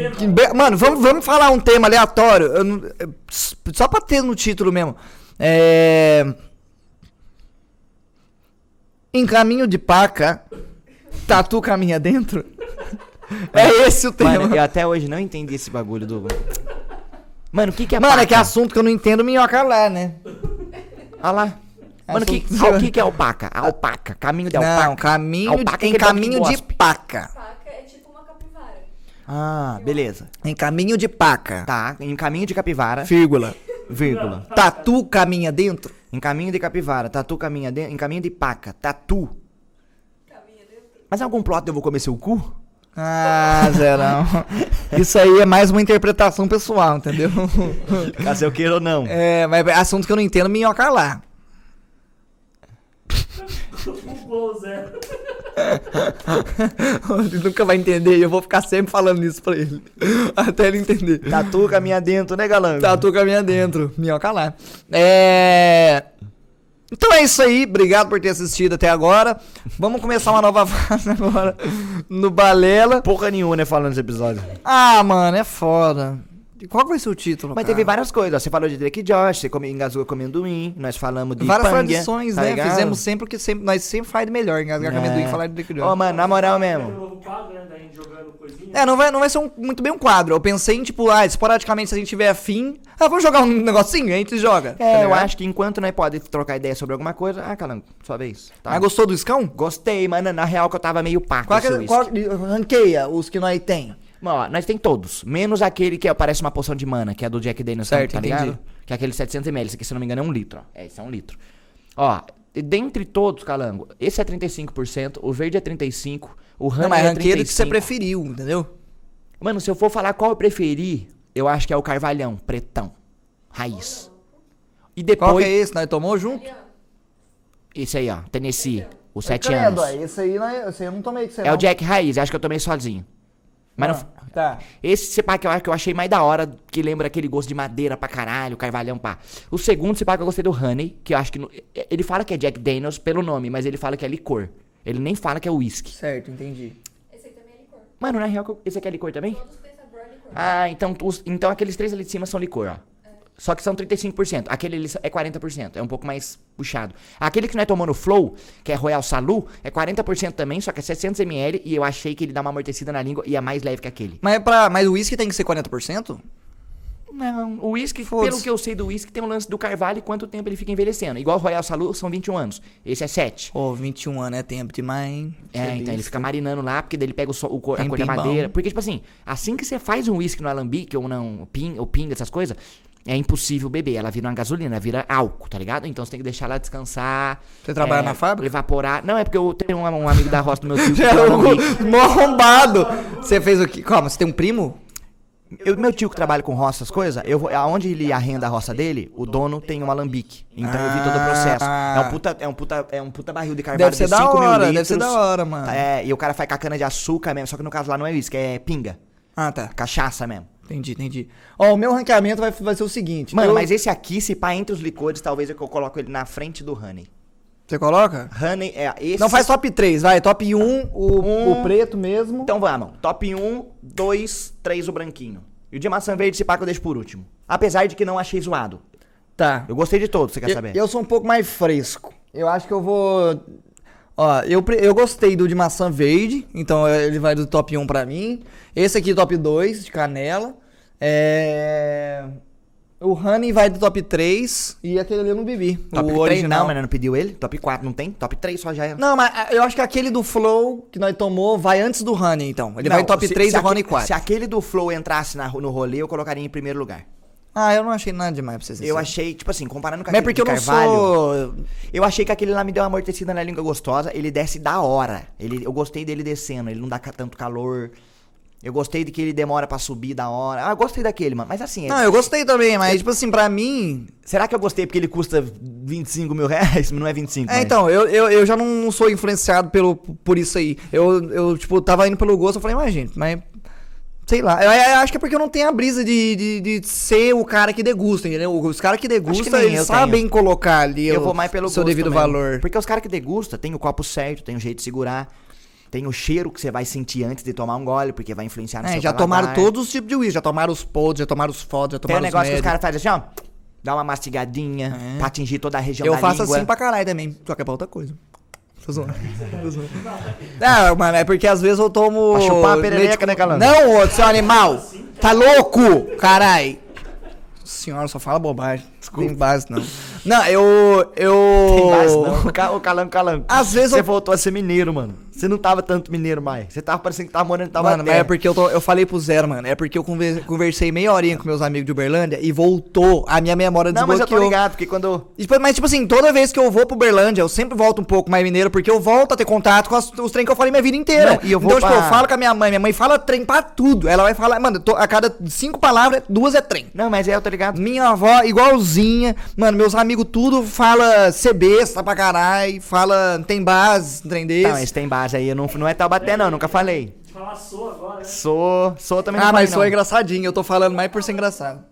mano, vamos, vamos falar um tema aleatório. eu não- é, só pra ter no título mesmo. É. Em caminho de paca, tatu caminha dentro? É esse o tema. Mano, eu até hoje não entendi esse bagulho do. Mano, o que que é Mano, é paca? que assunto que eu não entendo, minhoca lá, né? Olha lá. Mano, que, o que que é alpaca? Alpaca. Caminho de alpaca. Não, caminho Alpaca de, é em caminho de gospe. paca. Paca é tipo uma capivara. Ah, beleza. Em caminho de paca. Tá, em caminho de capivara, Vírgula. vírgula. Tatu caminha dentro? Em caminho de capivara, tatu caminha dentro, em caminho de paca, tatu. Caminha dentro. Mas é algum plot de eu vou comer seu cu? Ah, Zerão. Isso aí é mais uma interpretação pessoal, entendeu? Caso eu queira ou não. É, mas é assunto que eu não entendo, minhoca lá. Zé. Ele nunca vai entender e eu vou ficar sempre falando isso pra ele. Até ele entender. Tatu caminha dentro, né, galã? Tatu caminha dentro, minhoca lá. É. Então é isso aí, obrigado por ter assistido até agora. Vamos começar uma nova fase agora no Balela. Porra nenhuma, né, falando nesse episódio. Ah, mano, é foda. Qual vai ser o título? Mas cara? teve várias coisas. Você falou de Drake Josh, você come, engasgou com amendoim, nós falamos de Várias panga, tradições, tá né? ligado? Fizemos sempre o que sempre, nós sempre faz de melhor, engasgar com amendoim e falar de Drake Ô, mano, na moral mesmo. É, não vai, não vai ser um- muito bem um quadro. Eu pensei em, tipo, ah, esporadicamente, se a gente tiver afim. Ah, vamos jogar um negocinho? A gente joga. tá É, eu ligado? acho que enquanto nós pode trocar ideia sobre alguma coisa. Ah, calango, sua vez. Tá. Mas gostou do escão? Gostei, mano. Na real que eu tava meio pá com Qual, que, é- qual ranqueia os que nós tem? Mano, ó, nós tem todos. Menos aquele que parece uma poção de mana, que é do Jack Daniels, Certo, tá ligado? entendi. Que é aquele 700ml. Esse aqui, se não me engano, é um litro, ó. É, esse é um litro. Ó, dentre todos, calango, esse é 35%, o verde é 35%, o Não, honey mas é do que você 35%. preferiu, entendeu? Mano, se eu for falar qual eu preferi, eu acho que é o carvalhão, pretão. Raiz. E Qual depois, que é esse? Nós tomou junto? esse aí, ó, Tennessee, os 7 Credo, anos. Esse aí, nós, esse aí eu não tomei que você É o Jack Raiz, acho que eu tomei sozinho. Mas não, Ah, Tá. Esse sepá que eu, que eu achei mais da hora, que lembra aquele gosto de madeira pra caralho, carvalhão pá. O segundo sepá que eu gostei do Honey, que eu acho que. no- ele fala que é Jack Daniels pelo nome, mas ele fala que é licor. Ele nem fala que é whisky. Certo, entendi. Esse aí também é licor. Mano, na real, esse aqui é licor também? Todos têm sabor a licor. Ah, então, os- então aqueles três ali de cima são licor, ó. Só que são 35%. Aquele ali é 40%. É um pouco mais puxado. Aquele que nós tomamos no Flow, que é Royal Salu, é 40% também, só que é 600ml. E eu achei que ele dá uma amortecida na língua e é mais leve que aquele. Mas, é pra, mas o uísque tem que ser 40%? Não, o uísque, pelo que eu sei do uísque, tem um lance do carvalho e quanto tempo ele fica envelhecendo. Igual o Royal Salu são 21 anos. Esse é 7. Pô, 21 anos é tempo demais, hein? É, então ele fica marinando lá, porque daí ele pega o, so- o cor, a cor da Tempinho bom. madeira. Porque, tipo assim, assim que você faz um uísque no alambique ou não, o pin, ou pinga, essas coisas, é impossível beber. Ela vira uma gasolina, vira álcool, tá ligado? Então você tem que deixar ela descansar. Você trabalha é, na fábrica? Evaporar. Não, é porque eu tenho um, um amigo da roça do meu tio que É um mó arrombado. Você fez o quê? Calma, você tem um primo? Eu- meu tio que trabalha com roça, essas coisas, eu vou, aonde ele arrenda a roça dele, o dono tem um alambique. Então eu vi todo o processo. Ah. É um puta, é um puta, é um puta barril de carvalho Deve ser de da 5 mil hora, litros. deve ser da hora, mano. É, e o cara faz com a cana de açúcar mesmo, só que no caso lá não é isso, que é pinga, Ah, tá. cachaça mesmo. Entendi, entendi. Ó, o meu ranqueamento vai, vai ser o seguinte. Mano, eu- mas esse aqui, se pá entre os licores, talvez eu coloco ele na frente do Honey. Você coloca? Honey é esse. Não faz top 3, vai. Top 1, o, Um. o preto mesmo. Então vamos. Top 1, 2, 3 o branquinho. E o de maçã verde, se pá que eu deixo por último. Apesar de que não achei zoado. Tá. Eu gostei de todos, você quer Eu, saber? eu sou um pouco mais fresco. Eu acho que eu vou. Ó, eu, eu gostei do de maçã verde, então eh, ele vai do top 1 pra mim. Esse aqui, top 2, de canela. É. O Honey vai do top 3 e aquele ali eu não bebi. Top o 3 original. não, mas não pediu ele. Top 4 não tem? Top 3 só já é. Não, mas ah, eu acho que aquele do Flow que nós tomou vai antes do Honey, então. Ele Não, vai top se- 3 se e Honey aque- 4. Se aquele do Flow entrasse na- no rolê, eu colocaria em primeiro lugar. Ah, eu não achei nada demais pra vocês. Eu achei, tipo assim, comparando com Mas é aquele porque eu não Carvalho, sou. eu achei que aquele lá me deu uma amortecida na língua gostosa. Ele desce da hora. Ele, eu gostei dele descendo, ele não dá tanto calor. Eu gostei de que ele demora pra subir da hora. Ah, eu gostei daquele, mano. Mas assim, Não, eu gostei também, mas, tipo assim, pra mim. será que eu gostei porque ele custa 25 mil reais? Não é 25, É, mas- então, eu, eu, eu já não sou influenciado pelo, por isso aí. Eu, eu, tipo, tava indo pelo gosto, eu falei, mas, gente, mas. Sei lá, eu, eu acho que é porque eu não tenho a brisa de, de, de ser o cara que degusta, entendeu? Os caras que degustam, eles eu sabem colocar ali Eu o vou mais pelo seu devido mesmo. valor. Porque os caras que degustam tem o copo certo, tem o jeito de segurar, tem o cheiro que você vai sentir antes de tomar um gole, porque vai influenciar no É, seu já paladar. tomaram todos os tipos de uísque, já tomaram os podres, já tomaram os fodos, já Tem um tomaram os negócio que os caras fazem assim, ó. Dá uma mastigadinha É. pra atingir toda a região Eu da faço língua. assim pra caralho também, só que é pra outra coisa. Tô zoando. Tô zoando. Não, mano, é porque às vezes eu tomo. Pra chupar a perereca, com- né, Calango? Não, ô, seu animal! Tá louco? Carai! Senhora, só fala bobagem. Desculpa. Tem base, não. Não, eu. Eu. Tem base, não. O ca- o calango, calango. Às vezes Você eu- voltou a ser mineiro, mano. Você não tava tanto mineiro mais. Você tava parecendo que tava morando em Mano, mas Taubaté. é porque eu, tô- eu falei pro Zero, mano. É porque eu conver- conversei meia horinha com meus amigos de Uberlândia e voltou. A minha memória Não, mas eu tô desbloqueou. ligado, porque quando... Depois- Mas, tipo assim, toda vez que eu vou pro Uberlândia, eu sempre volto um pouco mais mineiro, porque eu volto a ter contato com as- os trem que eu falei minha vida inteira. Não, e eu vou então, tipo, pra- eu falo com a minha mãe, minha mãe fala trem pra tudo. Ela vai falar, mano, tô- a cada cinco palavras, duas é trem. Não, mas é, eu tô ligado. Minha avó, igualzinha. Mano, meus amigos tudo fala CB, tá pra caralho. Fala, tem base, trem desse. Não, esse tem base aí. eu Não, não é Taubaté, não. Nunca falei. De falar sou agora, né? Sou... Sou também ah, não mas falei, sou não. engraçadinho. Eu tô falando mais por ser engraçado.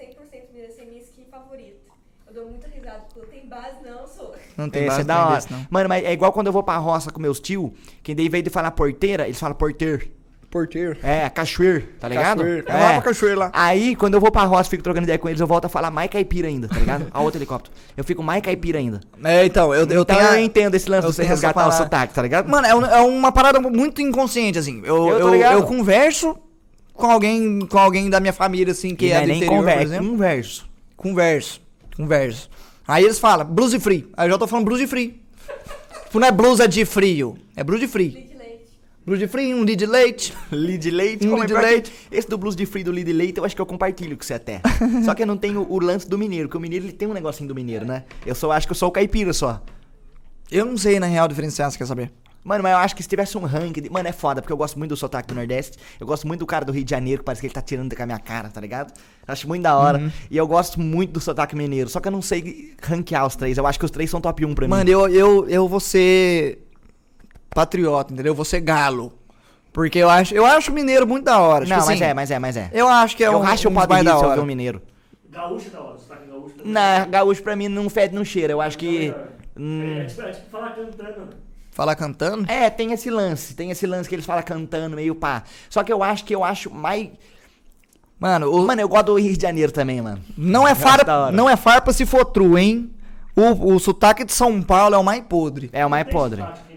100% mineiro, essa é minha skin favorita. Eu dou muita risada, porque eu tenho base, não sou. Não tem Esse base é da trem hora. desse, não. Mano, mas é igual quando eu vou pra roça com meus tio, que daí, em vez de falar porteira, eles falam porteiro. Porteiro. É, cachoeiro, tá ligado? Cachoeiro. É. É lá pra cachoeiro lá. Aí, quando eu vou pra roça, fico trocando ideia com eles, eu volto a falar mais caipira ainda, tá ligado? A outro helicóptero. Eu fico mais caipira ainda. É, então, eu, eu então tenho. eu entendo esse lance de você resgatar o sotaque, tá ligado? Mano, é, um- é uma parada muito inconsciente, assim. Eu, Eu tô eu, ligado. eu converso com alguém, com alguém da minha família, assim, que E é não do nem interior, por conversa, exemplo. converso. Converso. Converso. Aí eles falam, blues free. Aí eu já tô falando blues free. Tipo, não é blusa de frio, é blues de free. Blues de free, um de leite. Lead leite, Um é que leite. Esse do blues de free do lead leite, eu acho que eu compartilho com você até. só que eu não tenho o lance do mineiro, porque o mineiro ele tem um negocinho do mineiro, né? Eu só acho que eu sou o caipira só. Eu não sei, na real, diferenciar, você quer saber? Mano, mas eu acho que se tivesse um ranking. Mano, é foda, porque eu gosto muito do sotaque do Nordeste. Eu gosto muito do cara do Rio de Janeiro, que parece que ele tá tirando com a minha cara, tá ligado? Acho muito da hora. Uhum. E eu gosto muito do sotaque mineiro. Só que eu não sei ranquear os três. Eu acho que os três são top 1 pra mim. Mano, eu, eu, eu vou ser patriota, entendeu? Eu vou ser galo. Porque eu acho, eu acho o mineiro muito da hora. não, tipo mas assim, é, mas é, mas é. Eu acho que é eu um, racho o um mais da se eu hora. um mineiro. Gaúcho da hora, sotaque gaúcho também. Na, gaúcho pra mim não fede, não cheira. Eu acho É que. melhor. hum, É, tipo, é tipo falar cantando. Falar cantando? É, tem esse lance. Tem esse lance que eles falam cantando, meio pá. Só que eu acho que eu acho mais. Mano, o, Mano, eu gosto do Rio de Janeiro também, mano. não, é acho da farpa, hora. não é farpa se for true, hein? O, o sotaque de São Paulo é o mais podre. É o mais podre. sotaque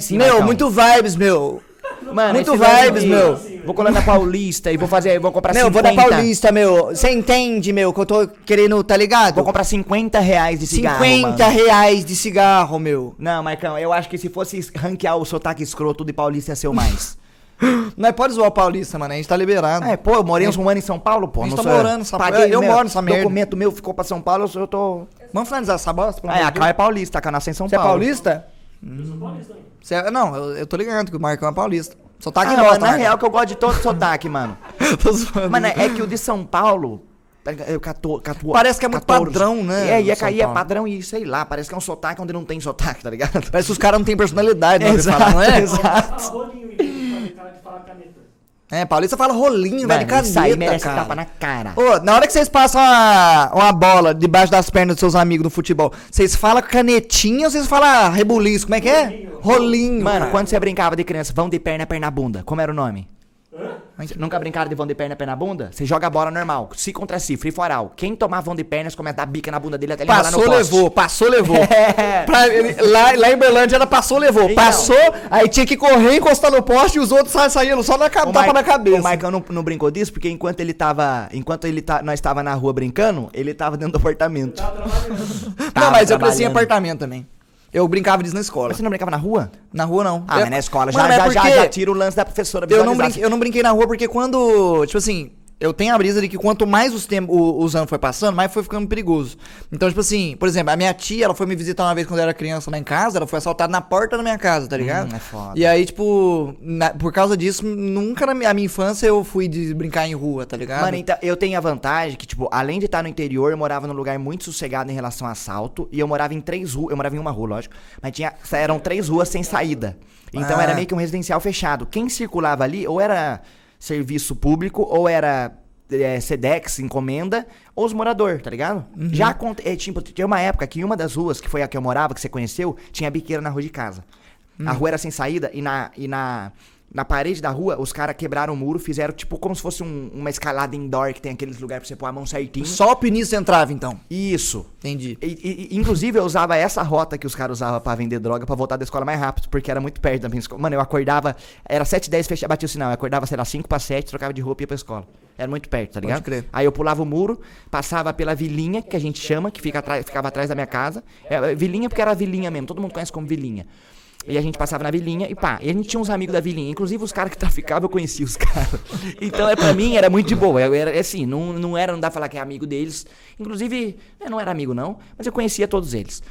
sim, meu, Marcão. muito vibes, meu. Mano, muito vibes, meu. Vou colar na Paulista e vou fazer, vou comprar Meu, 50. vou dar Paulista, meu. Você entende, meu, que eu tô querendo, tá ligado? Vou comprar 50 reais de cigarro, 50 mano. reais de cigarro, meu. Não, Marcão, eu acho que se fosse ranquear o sotaque escroto de Paulista ia ser o mais. Não é pode zoar o Paulista, mano. A gente tá liberado. é, pô, eu morei uns um ano em São Paulo, pô. A gente não tá morando nessa- Paguei eu moro nessa merda. documento meu ficou pra São Paulo, eu tô... Vamos finalizar essa bosta? Ah, é, a Cal é paulista, a Cal nasceu em São Você é Paulo. paulista? Eu sou paulista também. Você é- não, eu, eu tô ligado que o Marcão é paulista. Sotaque Ah, bosta, mano, na Marcão. real que eu gosto de todo sotaque, mano. Tô zoando. Mano, é que o de São Paulo... Eu catou, catou, Parece que é muito padrão, né, É, e é, São cair é Paulo. padrão e sei lá, parece que é um sotaque onde não tem sotaque, tá ligado? Parece que os caras não têm personalidade, né? Exato, não é? exato. Fala rolinho vez de falar- de falar caneta. É, paulista fala rolinho, velho, de Mano, isso aí caneta, merece cara. tapa na cara. Ô, na hora que vocês passam uma, uma bola debaixo das pernas dos seus amigos do futebol, vocês falam canetinha ou vocês falam rebuliço? Como é que é? Rolinho. Rolinho. Mano, cara. quando você brincava de criança, vão de perna, perna bunda, como era o nome? Nunca brincaram de vão de perna, perna bunda? Você joga a bola normal, si contra si, free for all. Quem tomar vão de pernas começa a dar bica na bunda dele até ele ralar no Passou, poste. levou, passou, levou. É. Pra- lá, lá em Berlândia era passou, levou. Então. Passou, aí tinha que correr, encostar no poste e os outros sa- saíram só na, tapa Mar... na cabeça. o Marcão não, não brincou disso, porque enquanto ele tava. Enquanto ele tá, nós tava na rua brincando, ele tava dentro do apartamento. Tava trabalhando. Não, Tava mas eu cresci em apartamento também. Eu brincava disso na escola. Mas você não brincava na rua? Na rua, não. Ah, Eu- mas na escola já, Mano, é já, já, já tira o lance da professora eu não, brinquei, eu não brinquei na rua porque quando, tipo assim, eu tenho a brisa de que quanto mais os, tem- os anos foi passando, mais foi ficando perigoso. Então, tipo assim, por exemplo, a minha tia, ela foi me visitar uma vez quando eu era criança lá em casa, ela foi assaltada na porta da minha casa, tá ligado? Hum, é foda. E aí, tipo, na- por causa disso, nunca na minha, a minha infância eu fui de brincar em rua, tá ligado? Mano, então, eu tenho a vantagem que, tipo, além de estar no interior, eu morava num lugar muito sossegado em relação a assalto. E eu morava em três ruas. Eu morava em uma rua, lógico. Mas tinha, eram três ruas sem saída. Então Ah. era meio que um residencial fechado. Quem circulava ali, ou era serviço público, ou era é, Sedex, encomenda, ou os moradores, tá ligado? Já aconte- é, tipo, tinha uma época que uma das ruas, que foi a que eu morava, que você conheceu, tinha biqueira na rua de casa. A rua era sem saída e na, e na, na parede da rua os caras quebraram o muro, fizeram tipo como se fosse um- uma escalada indoor que tem aqueles lugares pra você pôr a mão certinho. Só o pinício entrava, então. Isso. Entendi. E- e- inclusive, eu usava essa rota que os caras usavam pra vender droga pra voltar da escola mais rápido, porque era muito perto da minha escola. Mano, eu acordava, era 7 10 fechava, batia o sinal. Eu acordava, sei lá, 5 pra 7, trocava de roupa e ia pra escola. Era muito perto, tá Pode ligado? crer. Aí eu pulava o muro, passava pela vilinha, que a gente chama, que fica atrás, ficava atrás da minha casa. É, vilinha porque era vilinha mesmo, todo mundo conhece como vilinha. E a gente passava na vilinha e pá. E a gente tinha uns amigos da vilinha. Inclusive os caras que traficavam, eu conhecia os caras. Então, é, pra mim, era muito de boa. Eu era assim, não, não era, não dá pra falar que é amigo deles. Inclusive, eu não era amigo, não, mas eu conhecia todos eles.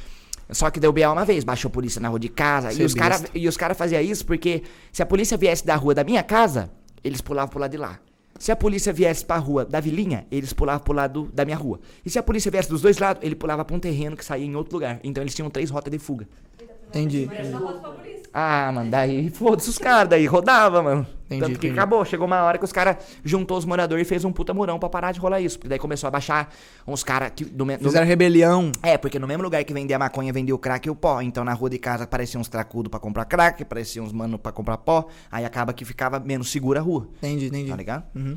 Só que deu BA uma vez, baixou a polícia na rua de casa. Cê E os é caras besta. e os cara faziam isso porque se a polícia viesse da rua da minha casa, eles pulavam pro lado de lá. Se a polícia viesse pra rua da vilinha, eles pulavam pro lado da minha rua. E se a polícia viesse dos dois lados, ele pulava pra um terreno que saía em outro lugar. Então eles tinham três rotas de fuga. Entendi. Ah, mano, daí foda-se os caras, daí rodava, mano. Entendi, Tanto que entendi. acabou, chegou uma hora que os caras juntou os moradores e fez um puta murão pra parar de rolar isso. Porque daí começou a baixar uns caras que. Do, me- do- Fizeram rebelião. É, porque no mesmo lugar que vendia maconha, vendia o crack e o pó. Então na rua de casa apareciam uns tracudos pra comprar crack, apareciam uns mano pra comprar pó. Aí acaba que ficava menos segura a rua. Entendi, entendi. Tá ligado? Uhum.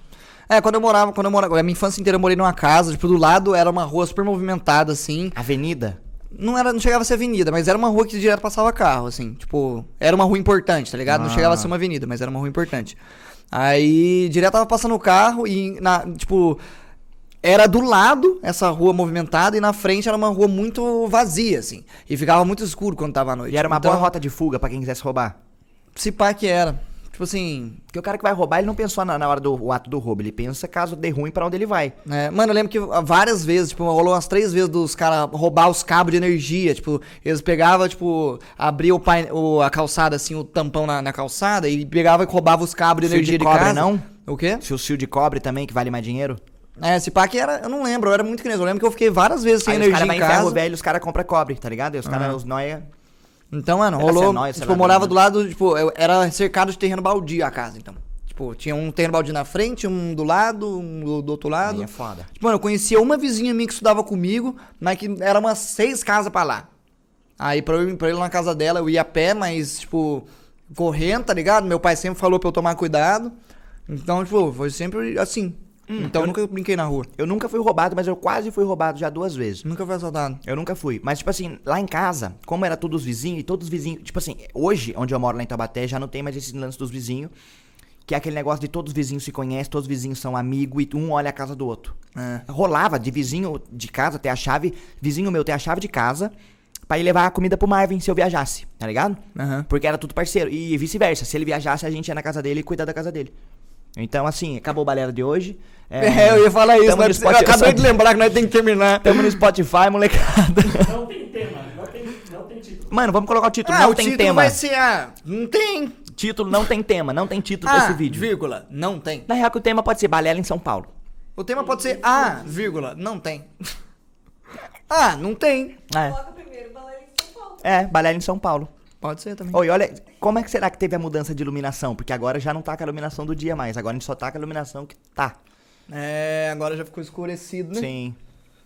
É, quando eu morava, quando eu morava, a minha infância inteira eu morei numa casa, tipo, do lado era uma rua super movimentada, assim. Avenida. Não era, não chegava a ser avenida, mas era uma rua que direto passava carro, assim. Tipo, era uma rua importante, tá ligado? Não Ah. chegava a ser uma avenida, mas era uma rua importante. Aí, direto tava passando o carro e, na, tipo, era do lado essa rua movimentada e na frente era uma rua muito vazia, assim. E ficava muito escuro quando tava à noite. E era uma então, boa rota de fuga pra quem quisesse roubar. Se pá que era. Tipo assim, Porque o cara que vai roubar, ele não pensou na, na hora do ato do roubo. Ele pensa caso dê ruim pra onde ele vai. É, mano, eu lembro que várias vezes, tipo, rolou umas três vezes dos caras roubar os cabos de energia. Tipo, eles pegavam, tipo, abriam o pain- o, a calçada, assim, o tampão na, na calçada e pegava e roubava os cabos de Fio energia de de, cobre, casa. não? O quê? Se o fio de cobre também, que vale mais dinheiro. É, esse que era, eu não lembro, eu era muito criança. Eu lembro que eu fiquei várias vezes sem Aí os energia caras em ferro casa. velho, os caras compram cobre, tá ligado? E os caras, os nóia... Então, mano, rolou. Sei tipo, eu morava né? do lado, tipo, era cercado de terreno baldio a casa, então. Tipo, tinha um terreno baldio na frente, um do lado, um do, outro lado. Aí é foda. Tipo, Mano, eu conhecia uma vizinha minha que estudava comigo, mas que era umas seis casas pra lá. Aí pra eu, ir- pra eu ir na casa dela, eu ia a pé, mas, tipo, correndo, tá ligado? Meu pai sempre falou pra eu tomar cuidado. Então, tipo, foi sempre assim. Então eu nunca brinquei na rua. Eu nunca fui roubado, mas eu quase fui roubado já duas vezes. Nunca fui assaltado. Eu nunca fui. Mas, tipo assim, lá em casa, como era todos os vizinhos, e todos os vizinhos. Tipo assim, hoje, onde eu moro lá em Taubaté, já não tem mais esse lance dos vizinhos. Que é aquele negócio de todos os vizinhos se conhecem, todos os vizinhos são amigos e um olha a casa do outro. É. Rolava de vizinho de casa ter a chave, vizinho meu ter a chave de casa, pra ir levar a comida pro Marvin se eu viajasse, tá ligado? Aham. Porque era tudo parceiro. E vice-versa. Se ele viajasse, a gente ia na casa dele e cuidar da casa dele. Então, assim, acabou o balela de hoje. É, eu ia falar isso, mas eu Spotify- acabei de lembrar que nós temos que terminar. Tamo no Spotify, molecada. Não tem tema, não tem, não tem título. Mano, vamos colocar o título. Ah, não o tem título tema. vai ser, ah, não tem. Título não tem tema, não tem título Ah, pra esse vídeo. vírgula, não tem. Na real, que o tema pode ser Balela em São Paulo. O tema pode ser ah, vírgula, não tem. ah, não tem. É, Coloca primeiro Balela em São Paulo. é Balela em São Paulo. Pode ser também. Oi, olha, como é que será que teve a mudança de iluminação? Porque agora já não tá com a iluminação do dia mais. Agora a gente só tá com a iluminação que tá. É, agora já ficou escurecido, né? Sim.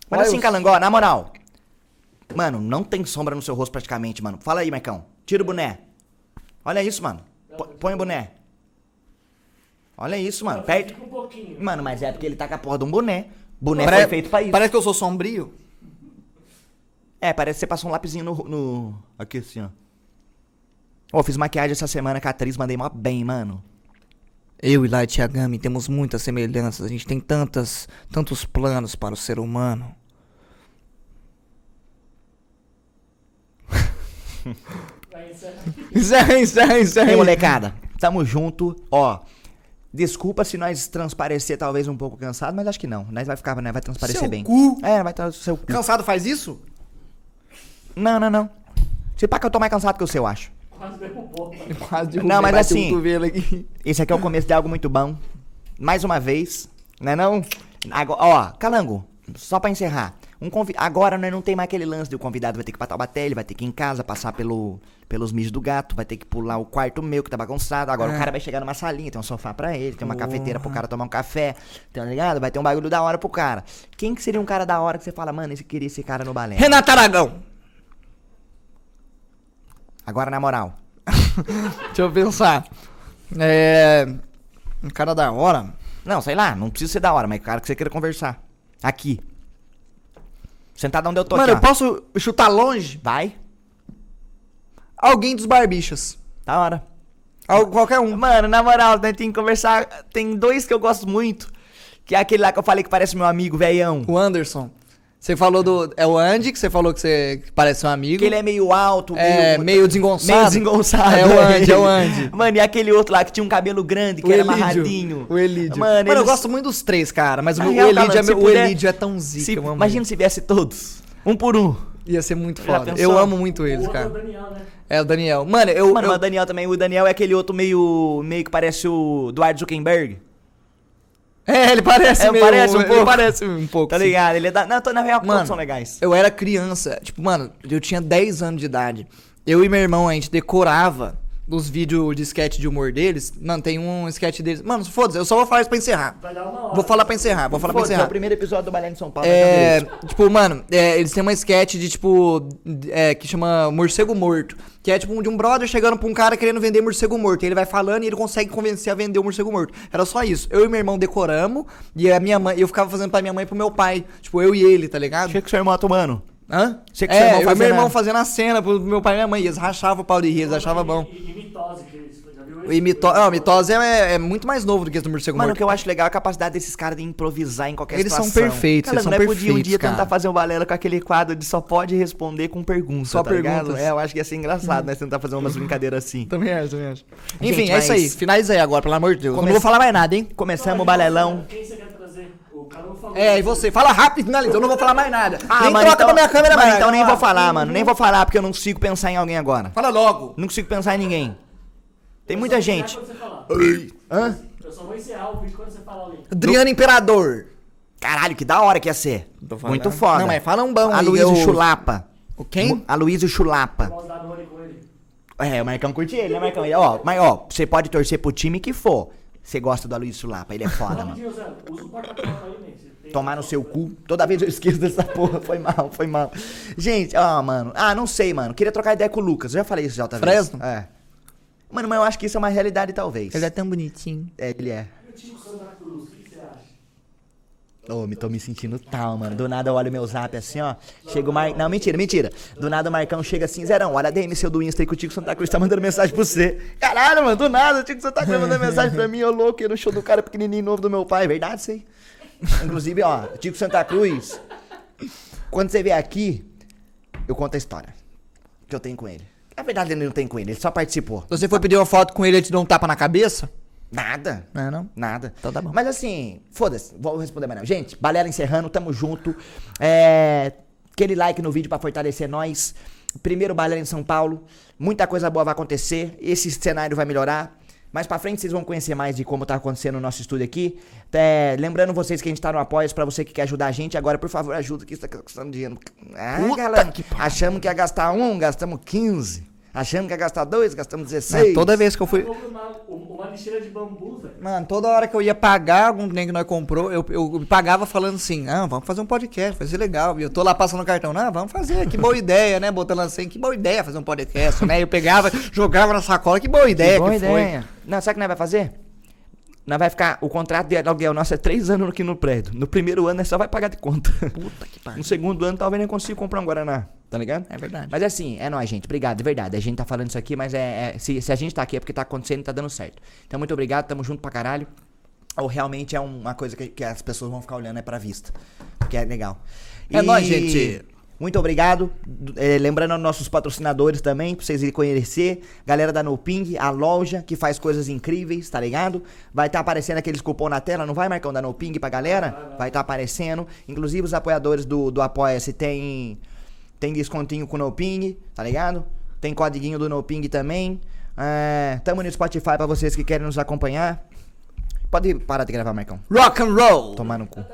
Mas Olha, assim, Calangó, na moral. Mano, não tem sombra no seu rosto praticamente, mano. Fala aí, Marcão. Tira o boné. Olha isso, mano. P- Põe o boné. Olha isso, mano. Perto. Fica um pouquinho. Mano, mas é porque ele tá com a porra de um boné. Boné Pare- foi feito pra isso. Parece que eu sou sombrio. É, parece que você passou um lapisinho no. no... Aqui assim, ó. Ô, fiz maquiagem essa semana com a atriz, mandei mó bem, mano. Eu e Light Yagami temos muitas semelhanças. A gente tem tantas, tantos planos para o ser humano. Encerra, encerra, encerra. Ei, molecada, tamo junto. Ó, Desculpa se nós transparecer talvez um pouco cansado, mas acho que não. Nós vai ficar, né? Vai transparecer Seu bem. cu. É, vai estar seu cu. Cansado faz isso? Não, não, não. Se pá que eu tô mais cansado que o seu, acho. Quase ponto. Quase Não, mas assim- o aqui. Esse aqui é o começo de algo muito bom. Mais uma vez, né não? Agora, ó, Calango, só pra encerrar. Um convi... Agora né, não tem mais aquele lance de o convidado vai ter que ir pra Taubaté, ele vai ter que ir em casa, passar pelo, pelos mijos do gato, vai ter que pular o quarto meu que tá bagunçado. Agora É. o cara vai chegar numa salinha, tem um sofá pra ele, tem uma cafeteira pro cara tomar um café, tá ligado? Vai ter um bagulho da hora pro cara. Quem que seria um cara da hora que você fala, mano, esse queria esse cara no balé? Renato Aragão. Agora na moral. Deixa eu pensar. É. Um cara da hora. Não, sei lá, não precisa ser da hora, mas cara que você queira conversar. Aqui. Sentado onde eu tô Mano, aqui, eu ó. posso chutar longe? Vai. Alguém dos barbichas. Da hora. Al- qualquer um. Mano, na moral, né, tem que conversar. Tem dois que eu gosto muito. Que é aquele lá que eu falei que parece meu amigo, velhão. O Anderson. Você falou do. É o Andy, que você falou que você que parece um amigo. Que ele é meio alto, É, meio desengonçado. meio desengonçado. É o Andy, é o Andy. Mano, e aquele outro lá que tinha um cabelo grande, que O era Elídio. amarradinho. O Elídio. Mano, Mano, eu gosto muito dos três, cara. Mas o, real, Elídio, Calango, é, meu- se o puder- Elídio é tão zica. Se- eu amo imagina se viesse todos. Um por um. Ia ser muito foda. Eu amo muito O eles, outro é o cara. Daniel, né? É o Daniel. Mano, eu. Mano, eu- mas o Daniel também. O Daniel é aquele outro meio. meio que parece o Eduardo Zuckerberg. É, ele parece É, meio- parece um ele pouco. parece um pouco. Tá sim. ligado? Ele é da. Não, tô na real, Mano, são legais. Eu era criança, tipo, mano, eu tinha 10 anos de idade. Eu e meu irmão, a gente decorava os vídeos de sketch de humor deles. Mano, tem um sketch deles. Mano, foda-se, eu só vou falar isso pra encerrar. Vai dar uma hora. Vou falar pra encerrar, vou falar pra Foda-se, é encerrar. o primeiro episódio do Balé de São Paulo. É, tipo, mano, é, eles têm uma sketch de, tipo, é, que chama Morcego Morto. Que é, tipo, de um brother chegando pra um cara querendo vender morcego morto. E ele vai falando e ele consegue convencer a vender o morcego morto. Era só isso. Eu e meu irmão decoramos e a minha mãe, eu ficava fazendo pra minha mãe e pro meu pai. Tipo, eu e ele, tá ligado? Achei que seu irmão tomando. Hã? Achei que seu é, irmão eu e fazendo meu irmão a- fazendo a cena pro meu pai e minha mãe. E eles rachavam o pau de rir, eles achavam bom. E, e mitose, que eles já viu O imito... ah, o mitose é, é muito mais novo do que esse do morcego Mano, o morto. que eu acho legal é a capacidade desses caras de improvisar em qualquer Eles são situação. perfeitos, eles Cara, são não é podia um perfeitos, dia cara. tentar fazer um balela com aquele quadro de só pode responder com perguntas, Só tá ligado? perguntas. É, eu acho que ia ser engraçado, né? Tentar fazer umas brincadeiras assim. Também acho, também acho. Gente, Enfim, é isso mas- aí. Finaliza aí agora, pelo amor de Deus. Come- Não vou falar mais nada, hein? Começamos o balelão. Quem você quer? O cara não falou. É, e você? Fala rápido e finaliza. Eu não vou falar mais nada. Ah, nem mano, troca então, pra minha câmera mano, mais. então nem vou falar, mano. Nem vou falar porque eu não consigo pensar em alguém agora. Fala logo. Não consigo pensar em ninguém. Tem Eu muita gente. Hã? Eu só vou encerrar o vídeo quando você falar ali. Adriano Imperador. Caralho, que da hora que ia ser. Muito foda. Não, mas fala um bom A aí, Luísa eu- Chulapa. O quem? A Luísa Chulapa. Posso dar com ele. É, o Marcão curte ele, né, Marcão? E, Ó, mas ó, você pode torcer pro time que for. Você gosta do Aloysio Chulapa, ele é foda, mano. Aí, né? Tomar no seu cu. Toda vez eu esqueço dessa porra. Foi mal, foi mal. Gente, ó, mano. Ah, não sei, mano. Queria trocar ideia com o Lucas. Eu já falei isso já outra vez. Fresno? É. Mano, mas eu acho que isso é uma realidade, talvez. Ele é tão bonitinho. É, ele é. E o time Ô, me tô me sentindo tal, mano. Do nada eu olho meu zap assim, ó. Chega o Mar... Não, mentira, mentira. Do nada o Marcão chega assim, Zerão, olha a DM seu do Insta aí que o Tico Santa Cruz tá mandando mensagem pra você. Caralho, mano, do nada o Tico Santa Cruz mandando mensagem pra mim, ô louco, no show do cara pequenininho novo do meu pai. Verdade aí. Inclusive, ó, Tico Santa Cruz, quando você vier aqui, eu conto a história que eu tenho com ele. Na verdade, ele não tem com ele, ele só participou. Você for pedir uma foto com ele, ele te dá um tapa na cabeça? Nada. Não, é não. Nada. Então tá bom. Mas assim, foda-se, vou responder mais não. Gente, Balela encerrando, tamo junto. É, aquele like no vídeo pra fortalecer nós. Primeiro Balela em São Paulo. Muita coisa boa vai acontecer. Esse cenário vai melhorar. Mais pra frente vocês vão conhecer mais de como tá acontecendo o nosso estúdio aqui. É, lembrando vocês que a gente tá no apoio pra você que quer ajudar a gente. Agora, por favor, ajuda que isso tá custando dinheiro. Ah, galera, que achamos que ia gastar um, gastamos 15. Achamos que ia gastar dois, gastamos 16. É, toda vez que eu fui. Compre uma, uma lixeira de bambu, velho. Mano, toda hora que eu ia pagar algum trem que nós comprou, eu, eu pagava falando assim, ah, vamos fazer um podcast, vai ser legal. E eu tô lá passando o cartão, não, vamos fazer, que boa ideia, né? Botando assim, que boa ideia fazer um podcast, né? Eu pegava, jogava na sacola, que boa ideia que, Boa foi. ideia. Não, sabe o que nós vai fazer? Nós vai ficar. O contrato de aluguel nosso é três anos aqui no prédio. No primeiro ano nós só vai pagar de conta. Puta que pariu. No segundo ano talvez nem consiga comprar um Guaraná. Tá ligado? É verdade. Mas é assim, é nóis, gente. Obrigado, de verdade. A gente tá falando isso aqui, mas é. é- se, se a gente tá aqui é porque tá acontecendo e tá dando certo. Então, muito obrigado, tamo junto pra caralho. Ou realmente é uma coisa que, que as pessoas vão ficar olhando é pra vista. Porque é legal. É nóis, gente. Muito obrigado. É, lembrando aos nossos patrocinadores também, pra vocês irem conhecer. Galera da Noping, a loja que faz coisas incríveis, tá ligado? Vai estar aparecendo aqueles cupom na tela, não vai, Marcão, da Noping pra galera? Vai estar aparecendo. Inclusive os apoiadores do, do Apoia-se tem, tem descontinho com o Noping, tá ligado? Tem codiguinho do Noping também. É, tamo no Spotify pra vocês que querem nos acompanhar. Pode parar de gravar, Marcão. Rock and roll! Tomar no cu.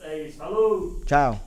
É isso, falou! Tchau.